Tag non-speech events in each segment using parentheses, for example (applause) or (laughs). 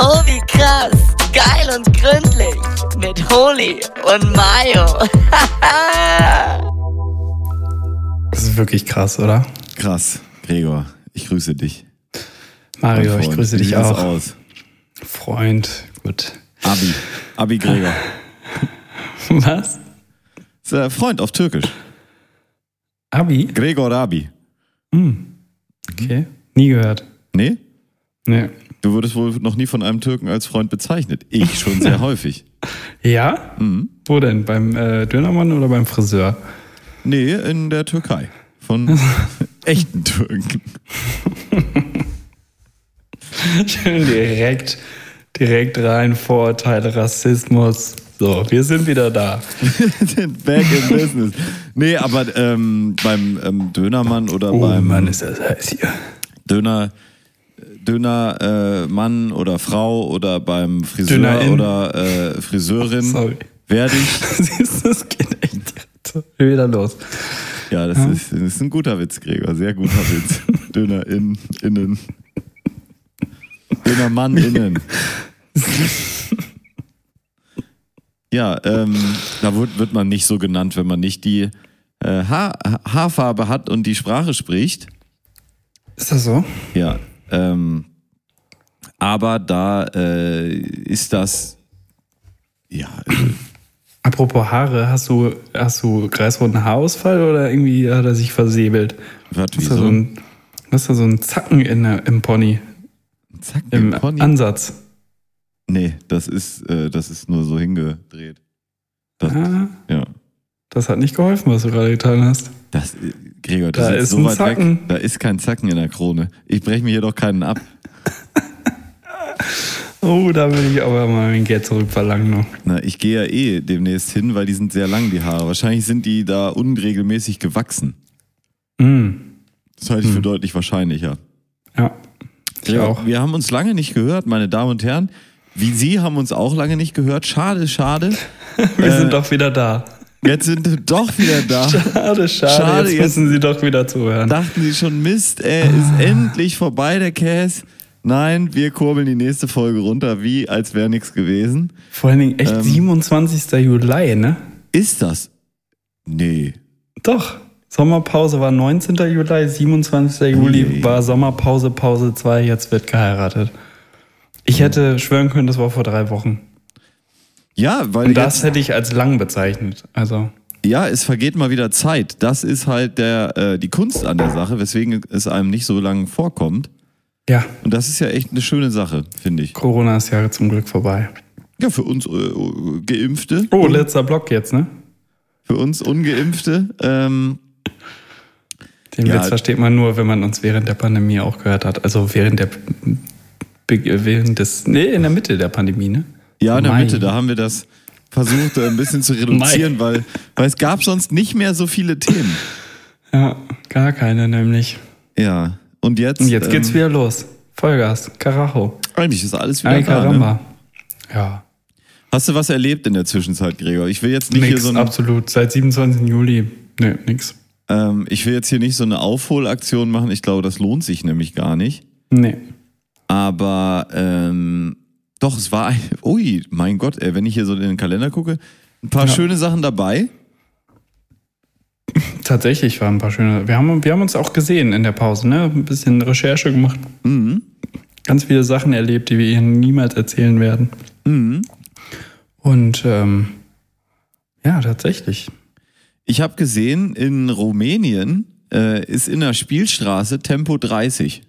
Oh, wie krass. Geil und gründlich. Mit Holy und Mayo. (laughs) Das ist wirklich krass, oder? Krass. Gregor, ich grüße dich. Mario, ich grüße dich auch. aus? Freund, gut. Abi. Abi Gregor. (laughs) Was? Ist ein Freund auf Türkisch. Abi? Gregor Abi. Okay. Nie gehört. Nee? Nee. Du wurdest wohl noch nie von einem Türken als Freund bezeichnet. Ich schon sehr (laughs) häufig. Ja? Mhm. Wo denn? Beim äh, Dönermann oder beim Friseur? Nee, in der Türkei. Von (laughs) echten Türken. (laughs) Schön direkt, direkt rein, Vorurteile, Rassismus. So, wir sind wieder da. Back in business. Nee, aber ähm, beim ähm, Dönermann oder Oh beim Mann, ist das heiß hier. Döner, Döner äh, Mann oder Frau oder beim Friseur Dönerin. oder äh, Friseurin (laughs) Sorry. werde ich. (laughs) Siehst du, es geht echt wieder los. Ja, das, Ist, das ist ein guter Witz, Gregor. Sehr guter Witz. (laughs) Döner in, innen. Döner Mann innen. Ja, ähm, da wird, wird man nicht so genannt, wenn man nicht die äh, Haar, Haarfarbe hat und die Sprache spricht. Ist das so? Ja, ähm, aber da äh, ist das, ja, Apropos Haare, hast du, hast du kreisrunden Haarausfall oder irgendwie hat er sich versäbelt? was, Hast du wieso? so ein, hast du so einen Zacken in im Pony, Zack, im im Pony. Ansatz? Nee, das ist, äh, das ist nur so hingedreht. Das, Ah, ja. Das hat nicht geholfen, was du gerade getan hast. Das, äh, Gregor, das Da ist ist so weit Zacken. weg. Da ist kein Zacken in der Krone. Ich breche mir hier doch keinen ab. (laughs) Oh, da will ich aber mal mein Geld zurückverlangen noch. Na, ich gehe ja eh demnächst hin, weil die sind sehr lang, die Haare. Wahrscheinlich sind die da unregelmäßig gewachsen. Mm, Das halte ich für deutlich wahrscheinlicher. ja, ich Gregor, auch. Wir haben uns lange nicht gehört, meine Damen und Herren. Wie Sie haben uns auch lange nicht gehört. Schade, schade. (laughs) Wir Äh, sind doch wieder da. Jetzt sind wir doch wieder da. (laughs) Schade, schade, Schade, jetzt jetzt- müssen sie doch wieder zuhören. Dachten Sie schon, Mist, ey, Ah. ist endlich vorbei, der Käse. Nein, wir kurbeln die nächste Folge runter, wie als wäre nichts gewesen. Vor allen Dingen echt Ähm. 27. Juli, ne? Ist das? Nee. Doch. Sommerpause war 19. Juli, 27. Juli war Sommerpause, Pause 2, jetzt wird geheiratet. Ich hätte schwören können, das war vor drei Wochen. Ja, weil Und das hätte ich als lang bezeichnet. Also, ja, es vergeht mal wieder Zeit. Das ist halt der, äh, die Kunst an der Sache, weswegen es einem nicht so lange vorkommt. ja, Und das ist ja echt eine schöne Sache, finde ich. Corona ist ja zum Glück vorbei. Ja, für uns äh, Geimpfte, Oh, letzter Block jetzt, ne? für uns Ungeimpfte, ähm, Den Ja. Witz versteht man nur, wenn man uns während der Pandemie auch gehört hat. Also während der während des nee, in der Mitte der Pandemie, ne? Ja, in der Mai. Mitte, da haben wir das versucht, äh, ein bisschen zu (laughs) reduzieren, weil, weil es gab sonst nicht mehr so viele Themen. Ja, gar keine nämlich. Ja, und jetzt? Und jetzt geht's ähm, wieder los. Vollgas, Karacho. Eigentlich ist alles wieder Ay da. Ne? Ja, Hast du was erlebt in der Zwischenzeit, Gregor? Ich will jetzt nicht hier nix, so ein, absolut. Seit 27. Juli. Nee, nix. ähm, ich will jetzt hier nicht so eine Aufholaktion machen. Ich glaube, das lohnt sich nämlich gar nicht. Nee. Aber ähm, doch, es war ein, ui, mein Gott, ey, wenn ich hier so in den Kalender gucke, ein paar Ja. schöne Sachen dabei. Tatsächlich waren ein paar schöne. Wir haben, wir haben uns auch gesehen in der Pause, ne? Ein bisschen Recherche gemacht. Mhm. Ganz viele Sachen erlebt, die wir Ihnen niemals erzählen werden. Mhm. Und ähm, ja, tatsächlich. Ich habe gesehen, in Rumänien äh, ist in der Spielstraße Tempo 30.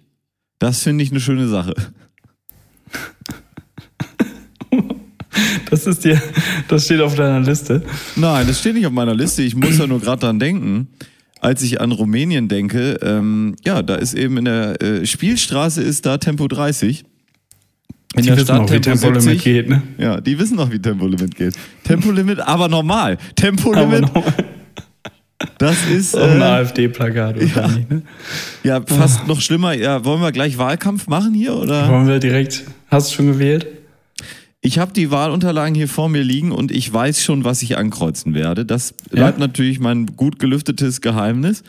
Das finde ich eine schöne Sache. (laughs) Das ist dir, das steht auf deiner Liste. Nein, das steht nicht auf meiner Liste. Ich muss ja nur gerade dran denken. Als ich an Rumänien denke, ähm, ja, da ist eben in der äh, Spielstraße ist da Tempo 30. In Die der wissen Stadt auch, wie Tempo Tempolimit 70. geht, ne? Ja, die wissen noch, wie Tempolimit geht. Tempolimit, (laughs) aber normal. Aber Tempolimit, noch das ist auf ein äh, AfD-Plakat wahrscheinlich, ne? ja fast noch schlimmer. Ja, wollen wir gleich Wahlkampf machen hier oder? Wollen wir direkt. Hast du schon gewählt? Ich habe die Wahlunterlagen hier vor mir liegen und ich weiß schon, was ich ankreuzen werde. Das bleibt natürlich mein gut gelüftetes Geheimnis.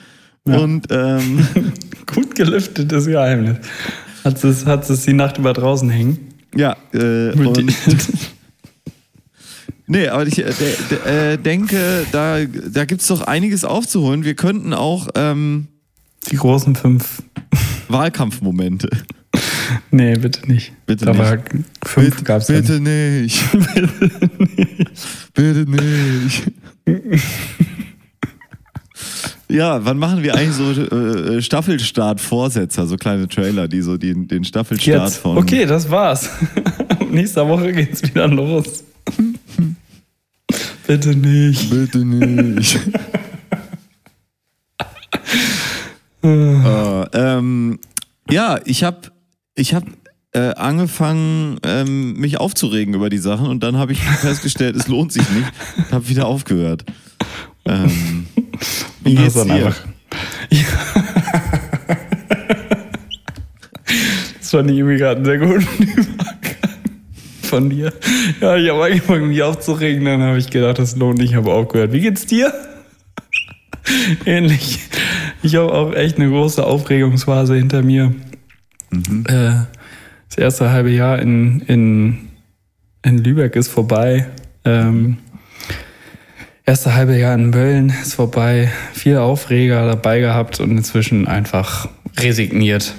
Ja. Und ähm, (laughs) Gut gelüftetes Geheimnis. Hat es, hat es die Nacht über draußen hängen? Ja, äh, und, (laughs) nee, aber ich äh, de, äh, denke, da, da gibt es doch einiges aufzuholen. Wir könnten auch ähm, Die großen fünf. Wahlkampfmomente. (laughs) Nee, bitte nicht. Bitte da nicht. War fünf gab's ja (laughs) bitte nicht. bitte nicht. Ja, wann machen wir eigentlich so äh, Staffelstart-Vorsetzer, so kleine Trailer, die so den, den Staffelstart Jetzt. von. Okay, das war's. (laughs) Nächste Woche geht's wieder los. Bitte nicht. Bitte nicht. (laughs) äh, ähm, ja, ich habe ich hab, äh, angefangen, ähm, mich aufzuregen über die Sachen und dann habe ich festgestellt, es lohnt sich nicht. Habe wieder aufgehört. Ähm, (laughs) wie geht's dir? einfach. (laughs) das fand ich irgendwie gerade einen sehr guten (laughs) Übergang von dir. Ja, ich habe angefangen, mich aufzuregen, dann habe ich gedacht, das lohnt nicht, habe aufgehört. Wie geht's dir? Ähnlich. Ich habe auch echt eine große Aufregungsphase hinter mir. Äh, das erste halbe Jahr in, in, in Lübeck ist vorbei. Ähm, erste halbe Jahr in Mölln ist vorbei. Viel Aufreger dabei gehabt und inzwischen einfach resigniert.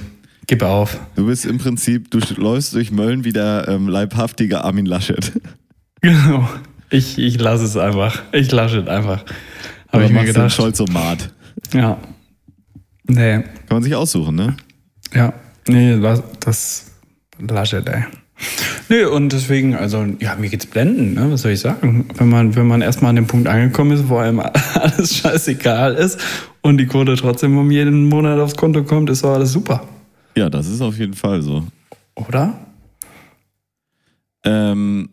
Gib auf. Du bist im Prinzip, du läufst durch Mölln wie der ähm, leibhaftige Armin Laschet. (laughs) Genau. Ich, ich lasse es einfach. Ich lasse es einfach. Habe ich mir gedacht. Scholzomat. Ja. Nee. Kann man sich aussuchen, ne? Ja. Nee, das, das Laschet, ey. Nee, und deswegen, also, ja, mir geht's blenden, ne? Was soll ich sagen? Wenn man, wenn man erstmal an dem Punkt angekommen ist, wo einem (laughs) alles scheißegal ist und die Quote trotzdem um jeden Monat aufs Konto kommt, ist doch alles super. Ja, das ist auf jeden Fall so. Oder? Ähm,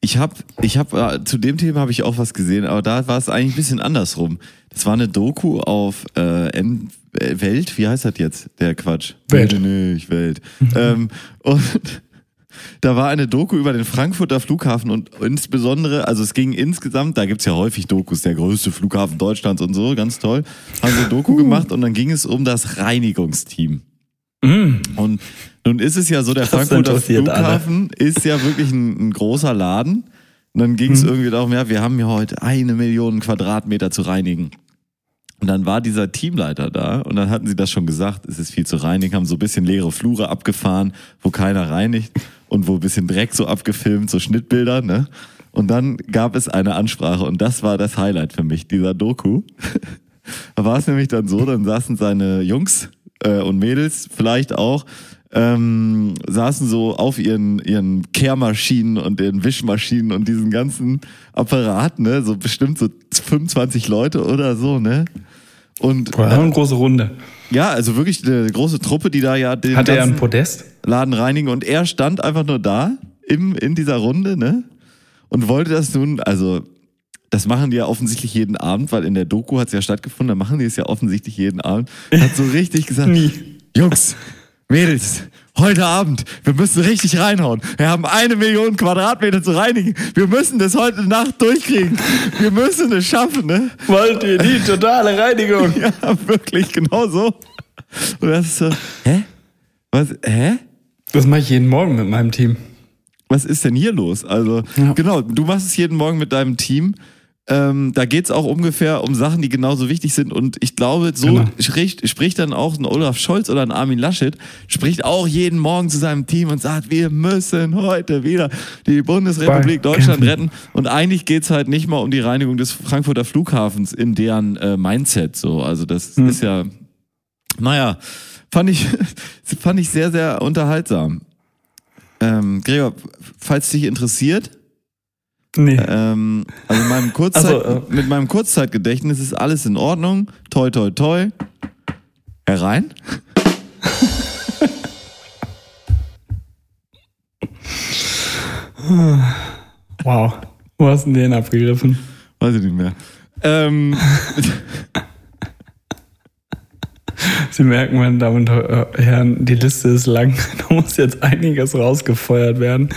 ich habe, ich habe äh, zu dem Thema habe ich auch was gesehen, aber da war es eigentlich ein bisschen andersrum. Das war eine Doku auf äh, N Welt, wie heißt das jetzt? Der Quatsch. Welt. Nee, nee, nicht Welt. ähm, und (laughs) da war eine Doku über den Frankfurter Flughafen und insbesondere, also es ging insgesamt, da gibt's ja häufig Dokus, der größte Flughafen Deutschlands und so, ganz toll. Haben sie eine Doku gemacht und dann ging es um das Reinigungsteam. Mm. Und nun ist es ja so, der Das Frankfurter interessiert alle. Flughafen ist ja wirklich ein, ein großer Laden. Und dann ging es Mhm. irgendwie darum, ja, wir haben ja heute eine Million Quadratmeter zu reinigen. Und dann war dieser Teamleiter da und dann hatten sie das schon gesagt, es ist viel zu reinigen, haben so ein bisschen leere Flure abgefahren, wo keiner reinigt und wo ein bisschen Dreck so abgefilmt, so Schnittbilder, ne? Und dann gab es eine Ansprache und das war das Highlight für mich, dieser Doku. (laughs) Da war es nämlich dann so, dann saßen seine Jungs äh, und Mädels vielleicht auch, ähm, saßen so auf ihren, ihren Kehrmaschinen und den Wischmaschinen und diesen ganzen Apparat, ne, so bestimmt so 25 Leute oder so, ne? Und War eine große Runde. ja, also wirklich eine große Truppe, die da ja den Hatte er ein Podest? Laden reinigen und er stand einfach nur da im, in dieser Runde, ne? Und wollte das nun, also das machen die ja offensichtlich jeden Abend, weil in der Doku hat es ja stattgefunden, da machen die es ja offensichtlich jeden Abend. Hat so (laughs) richtig gesagt. Jungs, Mädels, heute Abend, wir müssen richtig reinhauen. Wir haben eine Million Quadratmeter zu reinigen. Wir müssen das heute Nacht durchkriegen. Wir müssen es schaffen, ne? Wollt ihr die totale Reinigung? (laughs) Ja, wirklich, genau so. Und das ist so, hä? Was, hä? Das mache ich jeden Morgen mit meinem Team. was ist denn hier los? Also, Ja. genau, du machst es jeden Morgen mit deinem Team. Ähm, da geht's auch ungefähr um Sachen, die genauso wichtig sind. Und ich glaube, so Genau. spricht, spricht dann auch ein Olaf Scholz oder ein Armin Laschet, spricht auch jeden Morgen zu seinem Team und sagt, wir müssen heute wieder die Bundesrepublik Bei- Deutschland retten. Und eigentlich geht's halt nicht mal um die Reinigung des Frankfurter Flughafens in deren äh, Mindset. So, also das Hm. ist ja, naja, fand ich, (laughs) fand ich sehr, sehr unterhaltsam. Ähm, Gregor, falls dich interessiert, Nee. ähm, also in meinem Kurzzeit, Also, äh, mit meinem Kurzzeitgedächtnis ist alles in Ordnung. Toi, toi, toi. Herein. Wow. Wo hast du denn den abgegriffen? Weiß ich nicht mehr. Ähm, (laughs) Sie merken, meine Damen und Herren, die Liste ist lang. (laughs) Da muss jetzt einiges rausgefeuert werden.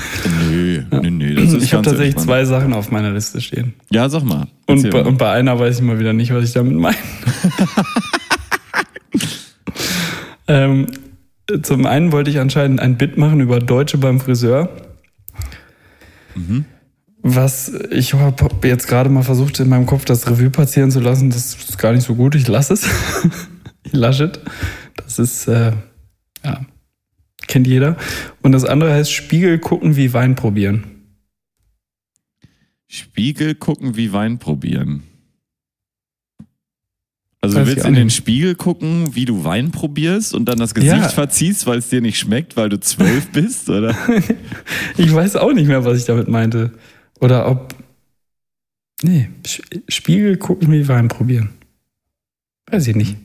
nö, nö, nö. Das ist Ich habe tatsächlich entspannt. zwei Sachen auf meiner Liste stehen. Ja, sag mal. Und bei, mal. und bei einer weiß ich mal wieder nicht, was ich damit meine. (laughs) ähm, zum einen wollte ich anscheinend ein Bit machen über Deutsche beim Friseur. Was ich habe jetzt gerade mal versucht, in meinem Kopf das Revue passieren zu lassen. Das ist gar nicht so gut. Ich lasse es. (laughs) es. Das ist, äh, ja, kennt jeder. Und das andere heißt Spiegel gucken wie Wein probieren. Spiegel gucken wie Wein probieren. Also du willst in den. Spiegel gucken, wie du Wein probierst und dann das Gesicht Ja. verziehst, weil es dir nicht schmeckt, weil du zwölf (laughs) bist, oder? (laughs) Ich weiß auch nicht mehr, was ich damit meinte. Oder ob. Nee, Spiegel gucken wie Wein probieren. Weiß ich nicht.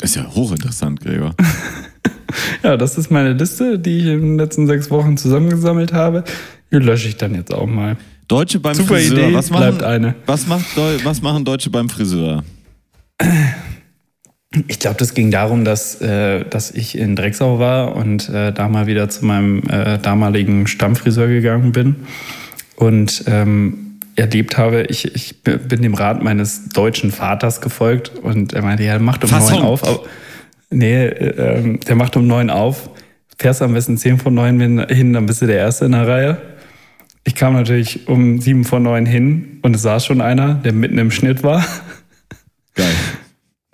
Ist ja hochinteressant, Gregor. (laughs) Ja, das ist meine Liste, die ich in den letzten sechs Wochen zusammengesammelt habe. Die lösche ich dann jetzt auch mal. Deutsche beim Super Friseur. Idee, was, machen, bleibt eine. Was, macht was machen Deutsche beim Friseur? Ich glaube, das ging darum, dass, äh, dass ich in Drecksau war und äh, da mal wieder zu meinem äh, damaligen Stammfriseur gegangen bin und ähm, erlebt habe, ich, ich bin dem Rat meines deutschen Vaters gefolgt und er meinte, ja, macht um neun auf. Aber, nee, äh, der macht um neun auf. Fährst am besten zehn vor neun hin, dann bist du der Erste in der Reihe. Ich kam natürlich um sieben vor neun hin und es saß schon einer, der mitten im Schnitt war. Geil. (laughs)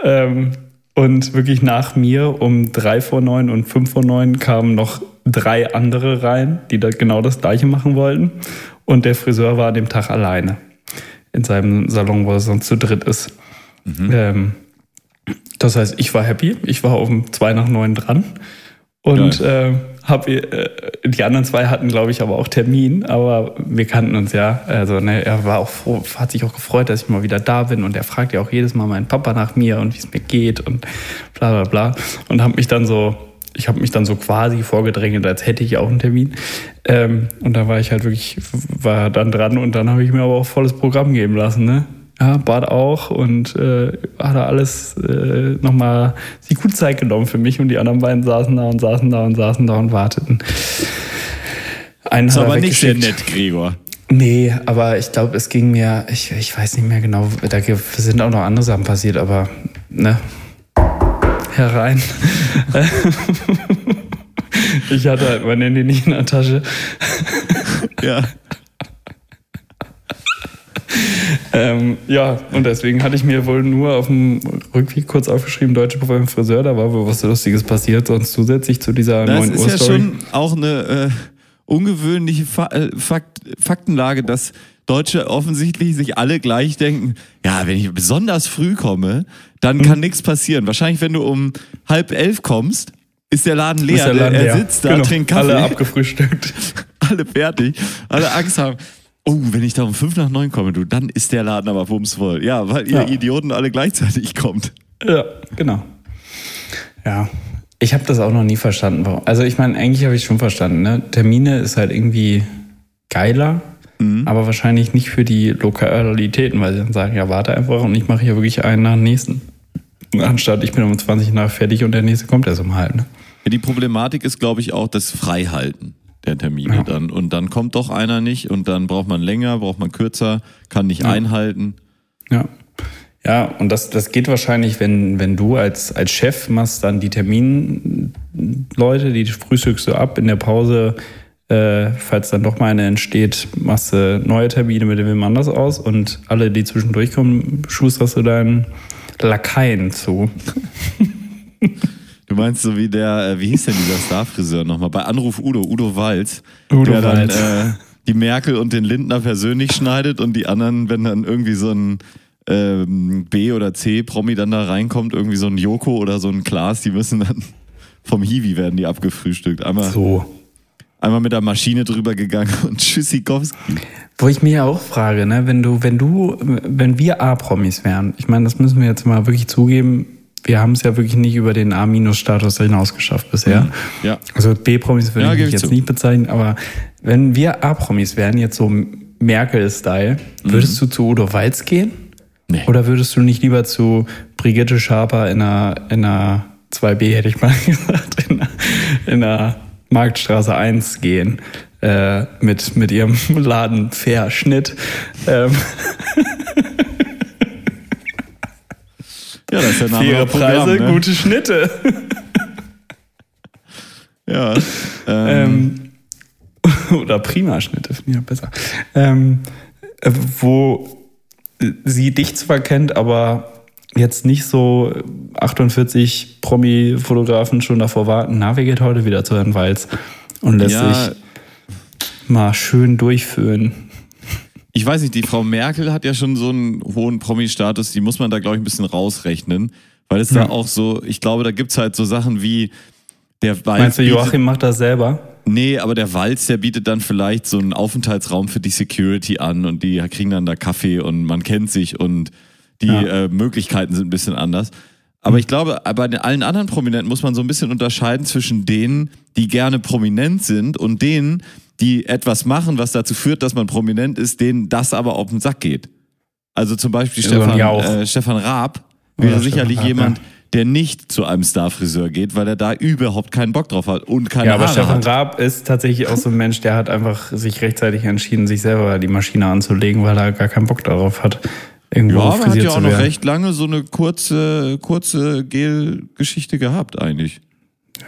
Ähm, und wirklich nach mir um drei vor neun und fünf vor neun kamen noch drei andere rein, die da genau das gleiche machen wollten. Und der Friseur war an dem Tag alleine in seinem Salon, wo er sonst zu dritt ist. Ähm, das heißt, ich war happy. Ich war um zwei nach neun dran. Und äh, hab, äh, die anderen zwei hatten, glaube ich, aber auch Termin, aber wir kannten uns ja. Also ne, er war auch froh, hat sich auch gefreut, dass ich mal wieder da bin und er fragt ja auch jedes Mal meinen Papa nach mir und wie es mir geht und bla bla bla. Und habe mich dann so, ich habe mich dann so quasi vorgedrängelt, als hätte ich auch einen Termin. Ähm, und da war ich halt wirklich, war dann dran und dann habe ich mir aber auch volles Programm geben lassen, ne? Ja, Bart auch und äh, hat er alles äh, nochmal sich gut Zeit genommen für mich und die anderen beiden saßen da und saßen da und saßen da und warteten. Einen Ist hat er aber nicht sehr nett, Gregor. Nee, aber ich glaube, es ging mir, ich, ich weiß nicht mehr genau, da sind auch noch andere Sachen passiert, aber ne, herein. (laughs) ich hatte halt mein Handy nicht in der Tasche. Ja. Ähm, ja, und deswegen hatte ich mir wohl nur auf dem Rückweg kurz aufgeschrieben, Deutsche beim Friseur, da war wohl was Lustiges passiert, sonst zusätzlich zu dieser Das 9 ist Uhr ja Story. schon auch eine äh, ungewöhnliche Fa äh, Fakt Faktenlage, dass Deutsche offensichtlich sich alle gleich denken, ja, wenn ich besonders früh komme, dann kann nichts passieren. Wahrscheinlich, wenn du um halb elf kommst, ist der Laden leer. Ist der Laden er leer. sitzt da, Genau, trinkt Kaffee, Alle (laughs) alle, abgefrühstückt. fertig, alle Angst haben. Oh, wenn ich da um fünf nach neun komme, du, dann ist der Laden aber bumsvoll. Ja, weil ihr Ja. Idioten alle gleichzeitig kommt. Ja, genau. Ja. Ich habe das auch noch nie verstanden. warum- Also ich meine, eigentlich habe ich schon verstanden. Ne? Termine ist halt irgendwie geiler, aber wahrscheinlich nicht für die Lokalitäten, weil sie dann sagen, ja, warte einfach und ich mache hier wirklich einen nach dem nächsten. Anstatt ich bin um 20 nach fertig und der nächste kommt erst um halb. Ne? Ja, die Problematik ist, glaube ich, auch das Freihalten der Termine Ja. dann. Und dann kommt doch einer nicht und dann braucht man länger, braucht man kürzer, kann nicht einhalten. Ja. Ja, und das, das geht wahrscheinlich, wenn, wenn du als, als Chef machst dann die Terminleute, die frühstückst du ab in der Pause, äh, falls dann doch mal eine entsteht, machst du neue Termine mit wem anders aus und alle, die zwischendurch kommen, schusterst du deinen Lakaien zu. (laughs) Du meinst so wie der, äh, wie hieß denn dieser Starfriseur nochmal? Bei Anruf Udo, Udo Walz. Udo der dann Walz. äh, die Merkel und den Lindner persönlich schneidet und die anderen, wenn dann irgendwie so ein ähm, B- oder C-Promi dann da reinkommt, irgendwie so ein Joko oder so ein Klaas, die müssen dann vom Hiwi werden die abgefrühstückt. Einmal, So. Einmal mit der Maschine drüber gegangen (laughs) und Tschüssikowski. Wo ich mir ja auch frage, ne, wenn du, wenn du, wenn wir A-Promis wären, ich meine, das müssen wir jetzt mal wirklich zugeben, wir haben es ja wirklich nicht über den A-Status hinaus geschafft bisher. Ja. Also B-Promis würde Ja, ich ich jetzt zu. nicht bezeichnen, aber wenn wir A-Promis wären, jetzt so Merkel-Style, würdest du zu Udo Walz gehen? Nee. Oder würdest du nicht lieber zu Brigitte Schaper in einer, in einer 2B, hätte ich mal (laughs) gesagt, in einer, in einer Marktstraße 1 gehen? Äh, mit, mit ihrem (laughs) Laden Fair Schnitt. Ähm, Ja, das ist der Name faire Programm, Preise, ne? gute Schnitte. Ja. Ähm, (laughs) oder Primaschnitte, finde ich auch besser. Ähm, äh, wo sie dich zwar kennt, aber jetzt nicht so 48 Promi-Fotografen schon davor warten, na, wer geht heute wieder zu Herrn Walz und lässt Ja. sich mal schön durchführen. Ich weiß nicht, die Frau Merkel hat ja schon so einen hohen Promi-Status, die muss man da, glaube ich, ein bisschen rausrechnen. Weil es da Ja. auch so, ich glaube, da gibt's halt so Sachen wie der Walz. Meinst du, Joachim macht das selber? Nee, aber der Walz, der bietet dann vielleicht so einen Aufenthaltsraum für die Security an und die kriegen dann da Kaffee und man kennt sich und die Ja. äh, Möglichkeiten sind ein bisschen anders. Aber ich glaube, bei den allen anderen Prominenten muss man so ein bisschen unterscheiden zwischen denen, die gerne prominent sind und denen, die etwas machen, was dazu führt, dass man prominent ist, denen das aber auf den Sack geht. Also zum Beispiel Ja, Stefan, äh, Stefan Raab wäre Stefan sicherlich Raab, jemand, ja. der nicht zu einem Starfriseur geht, weil er da überhaupt keinen Bock drauf hat und keine Ja, aber Haare Stefan hat. Raab ist tatsächlich auch so ein Mensch, der hat einfach sich rechtzeitig entschieden, sich selber die Maschine anzulegen, weil er gar keinen Bock darauf hat, irgendwo Ja, aber er hat ja auch noch recht lange so eine kurze, kurze Gel-Geschichte gehabt, eigentlich.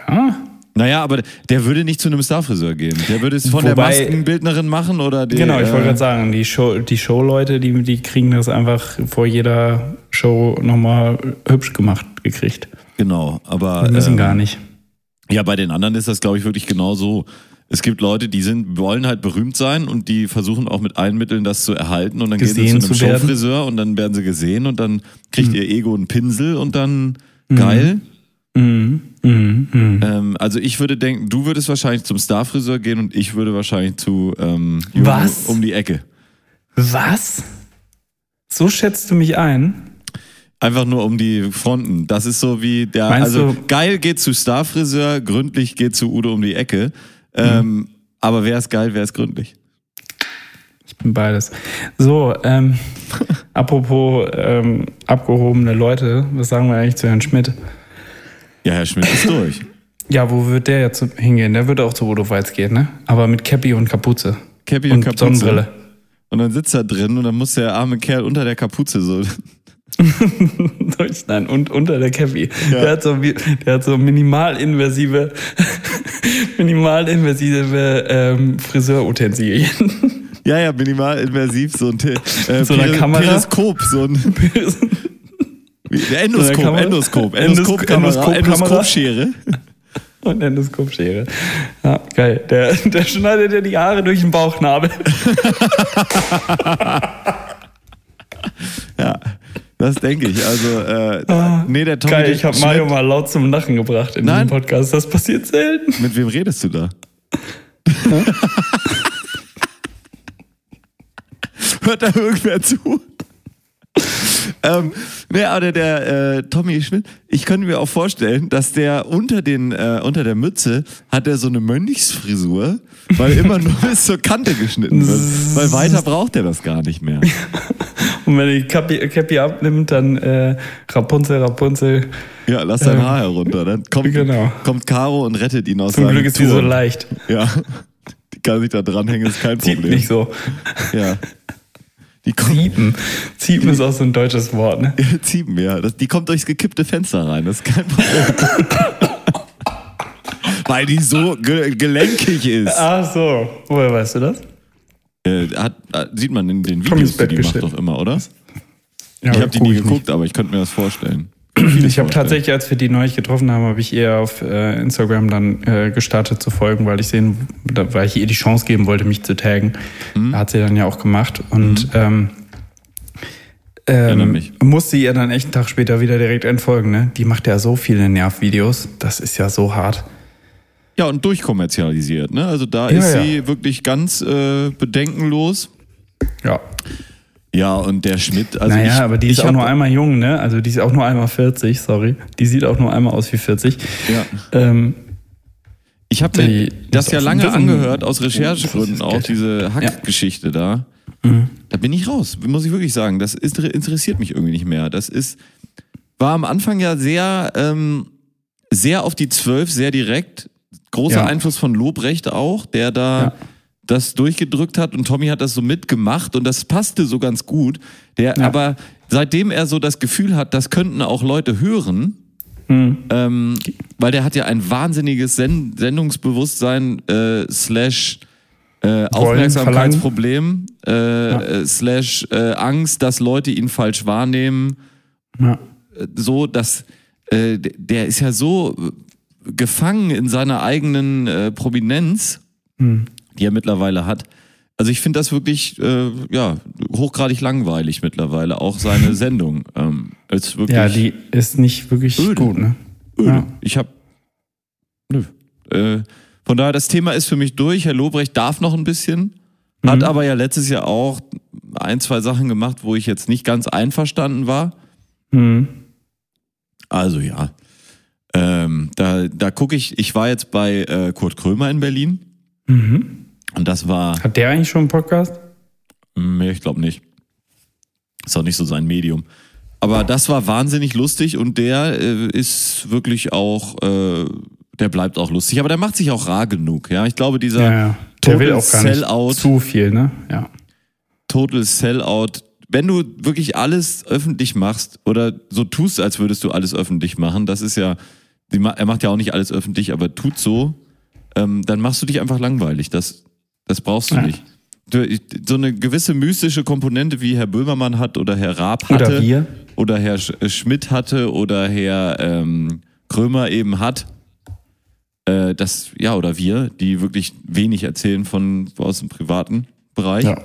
Ja, Naja, aber der würde nicht zu einem Starfriseur gehen. Der würde es von Wobei- der Maskenbildnerin machen oder der. genau, ich wollte äh, gerade sagen, die Show, die Showleute, die, die kriegen das einfach vor jeder Show nochmal hübsch gemacht gekriegt. Genau, aber. Wir müssen ähm, gar nicht. Ja, bei den anderen ist das, glaube ich, wirklich genau so. Es gibt Leute, die sind, wollen halt berühmt sein und die versuchen auch mit allen Mitteln das zu erhalten und dann gehen sie zu einem zu. Showfriseur und dann werden sie gesehen und dann kriegt Mhm. ihr Ego einen Pinsel und dann geil. Mhm. Mhm. Mhm. Ähm, also ich würde denken, du würdest wahrscheinlich zum Starfriseur gehen und ich würde wahrscheinlich zu ähm, Was? um die Ecke. Was? So schätzt du mich ein? Einfach nur um die Fronten. Das ist so wie der, Meinst also geil geht zu Starfriseur, gründlich geht zu Udo um die Ecke. Ähm, aber wer ist geil, wer ist gründlich? Ich bin beides. So, ähm, (laughs) apropos ähm, abgehobene Leute, was sagen wir eigentlich zu Herrn Schmidt? Ja, Herr Schmidt ist durch. Ja, wo wird der jetzt hingehen? Der wird auch zu Udo Walz gehen, ne? Aber mit Cappy und Kapuze. Cappy und und Kapuze. Sonnenbrille. Und dann sitzt er drin und dann muss der arme Kerl unter der Kapuze so. (laughs) Nein, und unter der Cappy. Ja. Der hat so, der hat so minimalinvasive, (laughs) minimalinvasive ähm, Friseurutensilien. Ja, ja, minimal invasiv, so ein Te- (laughs) äh, So einer Kamera? Periskop, so ein Endoskop? Endoskop, Endos- Endoskopkamera, Endoskopkamera? Endoskopschere. und Endoskopschere. Ja, geil. Der, der schneidet dir die Haare durch den Bauchnabel. Das denke ich. Also, äh, Ah, nee, der Tommy Geil, ich habe Mario mal laut zum Lachen gebracht in Nein. diesem Podcast. Das passiert selten. Mit wem redest du da? (laughs) Hört da irgendwer zu? Ähm, nee, aber der, der äh, Tommy Schmidt, ich könnte mir auch vorstellen, dass der unter den äh, unter der Mütze hat er so eine Mönchsfrisur, weil immer nur (laughs) bis zur Kante geschnitten wird. weil weiter braucht er das gar nicht mehr. (laughs) Und wenn er die Cappy, Cappy abnimmt, dann äh, Rapunzel, Rapunzel. Ja, lass dein Ähm, Haar herunter. Dann kommt, genau. kommt Caro und rettet ihn aus Zum Glück ist die so leicht. Ja. (laughs) Die kann sich da dranhängen, ist kein Problem. nicht so. Ja. Die kommt, Ziepen. Ziepen ist auch so ein deutsches Wort, ne? (laughs) Ziepen, ja. Das, die kommt durchs gekippte Fenster rein, das ist kein Problem. (laughs) Weil die so ge gelenkig ist. Ach so. Woher weißt du das? Äh, hat, äh, sieht man in den Videos, die die macht doch immer, oder? Ja, ich habe die nie geguckt, aber ich könnte mir das vorstellen. Ich habe tatsächlich, als wir die neulich getroffen haben, habe ich ihr auf äh, Instagram dann äh, gestartet zu folgen, weil ich sehen, da- weil ich ihr die Chance geben wollte, mich zu taggen. Mhm. Hat sie dann ja auch gemacht und ähm, Erinnere ähm, mich. musste ihr dann echt einen Tag später wieder direkt entfolgen. Ne? Die macht ja so viele Nervvideos, das ist ja so hart. Ja, und durchkommerzialisiert, ne? Also da Ja, ist ja. sie wirklich ganz äh, bedenkenlos. Ja. Ja, und der Schmidt, also naja, ich, aber die ist auch nur einmal jung, ne? Also die ist auch nur einmal 40, sorry. Die sieht auch nur einmal aus wie 40. Ja. Ähm, Ich habe mir das ja lange angehört, aus Recherchegründen auch, diese Hackgeschichte da. Da bin ich raus, muss ich wirklich sagen. Das ist, interessiert mich irgendwie nicht mehr. Das ist, war am Anfang ja sehr, ähm, sehr auf die Zwölf, sehr direkt. Großer Ja. Einfluss von Lobrecht auch, der da Ja. Das durchgedrückt hat und Tommy hat das so mitgemacht und das passte so ganz gut. Der, Ja. aber seitdem er so das Gefühl hat, das könnten auch Leute hören, Ähm, weil der hat ja ein wahnsinniges Sen Sendungsbewusstsein äh, slash äh, Aufmerksamkeitsproblem äh, äh, slash äh, Angst, dass Leute ihn falsch wahrnehmen. Ja. Äh, So, dass äh, der ist ja so gefangen in seiner eigenen äh, Prominenz, die er mittlerweile hat. Also ich finde das wirklich äh, ja hochgradig langweilig mittlerweile. Auch seine (laughs) Sendung ähm, ist wirklich Ja, die ist nicht wirklich Öde. gut, ne? öde. Ja. Ich habe nö. Äh, von daher das Thema ist für mich durch. Herr Lobrecht darf noch ein bisschen, hat aber ja letztes Jahr auch ein zwei Sachen gemacht, wo ich jetzt nicht ganz einverstanden war. Mhm. Also ja, ähm, da da gucke ich. Ich war jetzt bei äh, Kurt Krömer in Berlin Mhm. Und das war Hat der eigentlich schon einen Podcast? Nee, ich glaube nicht. Ist auch nicht so sein Medium. Aber das war wahnsinnig lustig und der äh, ist wirklich auch, äh, der bleibt auch lustig. Aber der macht sich auch rar genug. Ja, ich glaube, dieser Ja, ja. Der Total will auch gar nicht Sellout. zu viel, ne? Ja. Total Sellout. Wenn du wirklich alles öffentlich machst oder so tust, als würdest du alles öffentlich machen, das ist ja, er macht ja auch nicht alles öffentlich, aber tut so, ähm, dann machst du dich einfach langweilig. Das, das brauchst du Ja. nicht. Du, so eine gewisse mystische Komponente, wie Herr Böhmermann hat oder Herr Raab hatte. Oder wir. Oder Herr Sch äh, Schmidt hatte oder Herr ähm, Krömer eben hat. Äh, das, ja, oder wir, die wirklich wenig erzählen von aus dem privaten Bereich. ja.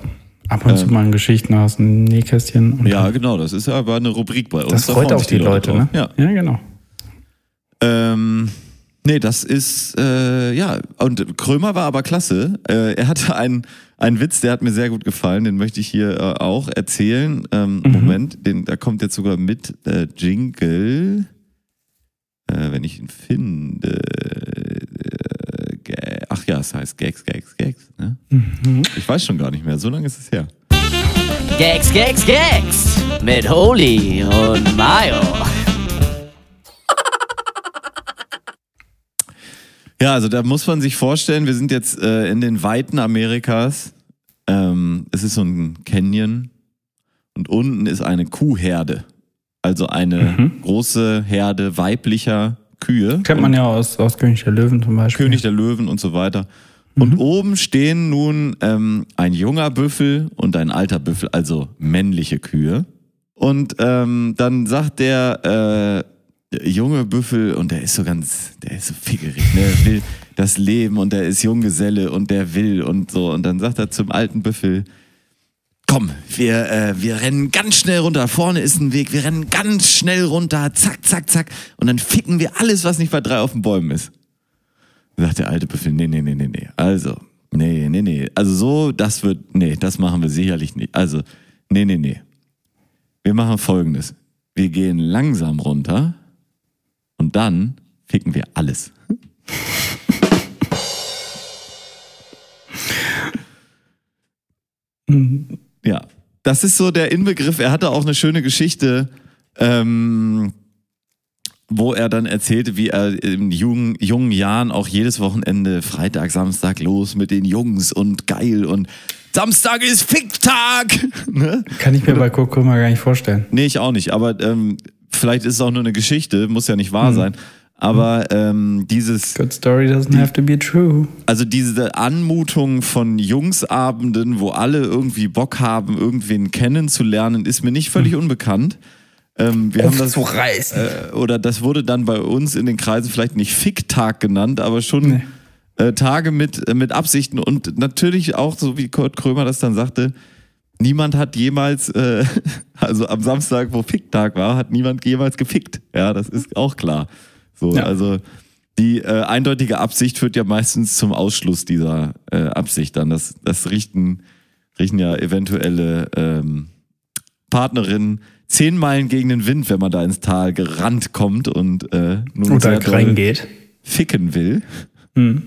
Ab und zu mal Geschichten aus dem Nähkästchen. Und Ähm. Ja, genau, das ist aber eine Rubrik bei uns. das Da freut freuen auch sich die Leute, ne? drauf. Ja. ja, genau. Ähm, nee, das ist, äh, ja, und Krömer war aber klasse. Äh, er hatte einen, einen Witz, der hat mir sehr gut gefallen, den möchte ich hier äh, auch erzählen. Ähm, Moment, den, da kommt jetzt sogar mit äh, Jingle. Äh, wenn ich ihn finde. Äh, Ach ja, es heißt Gags, Gags, Gags. Ne? Ich weiß schon gar nicht mehr, so lange ist es her. Gags, Gags, Gags mit Holy und Mayo. Ja, also da muss man sich vorstellen, wir sind jetzt äh, in den Weiten Amerikas. Ähm, es ist so ein Canyon und unten ist eine Kuhherde. Also eine große Herde weiblicher Kühe. Kennt man ja aus, aus König der Löwen zum Beispiel. König der Löwen und so weiter. Und oben stehen nun ähm, ein junger Büffel und ein alter Büffel, also männliche Kühe. Und ähm, dann sagt der äh, junge Büffel, und der ist so ganz, der ist so fickerig, ne? der will das Leben und der ist Junggeselle und der will und so. Und dann sagt er zum alten Büffel, komm, wir, äh, wir rennen ganz schnell runter. Vorne ist ein Weg, wir rennen ganz schnell runter, zack, zack, zack. Und dann ficken wir alles, was nicht bei drei auf den Bäumen ist. Sagt der alte Büffel, nee, nee, nee, nee, nee. Also, nee, nee, nee. Also so, das wird, nee, das machen wir sicherlich nicht. Also, nee, nee, nee. Wir machen folgendes. Wir gehen langsam runter und dann ficken wir alles. (laughs) Ja, das ist so der Inbegriff. Er hatte auch eine schöne Geschichte, ähm, wo er dann erzählte, wie er in jungen, jungen Jahren auch jedes Wochenende Freitag, Samstag los mit den Jungs und geil und Samstag ist Ficktag. (laughs) ne? Kann ich mir bei Kurt Krömer gar nicht vorstellen. Nee, ich auch nicht, aber ähm, vielleicht ist es auch nur eine Geschichte, muss ja nicht wahr sein. Aber ähm, dieses, Good story doesn't have to be true. also diese Anmutung von Jungsabenden, wo alle irgendwie Bock haben, irgendwen kennenzulernen, ist mir nicht völlig unbekannt. Ähm, wir haben das, reißen. äh, oder das wurde dann bei uns in den Kreisen vielleicht nicht Ficktag genannt, aber schon äh, Tage mit, äh, mit Absichten und natürlich auch, so wie Kurt Krömer das dann sagte, niemand hat jemals, äh, (laughs) also am Samstag, wo Ficktag war, hat niemand jemals gefickt. Ja, das ist auch klar. So, Ja. also die äh, eindeutige Absicht führt ja meistens zum Ausschluss dieser äh, Absicht dann. Das, das richten, richten ja eventuelle ähm, Partnerinnen zehn Meilen gegen den Wind, wenn man da ins Tal gerannt kommt und äh, nun Oder reingeht. ficken will. Hm.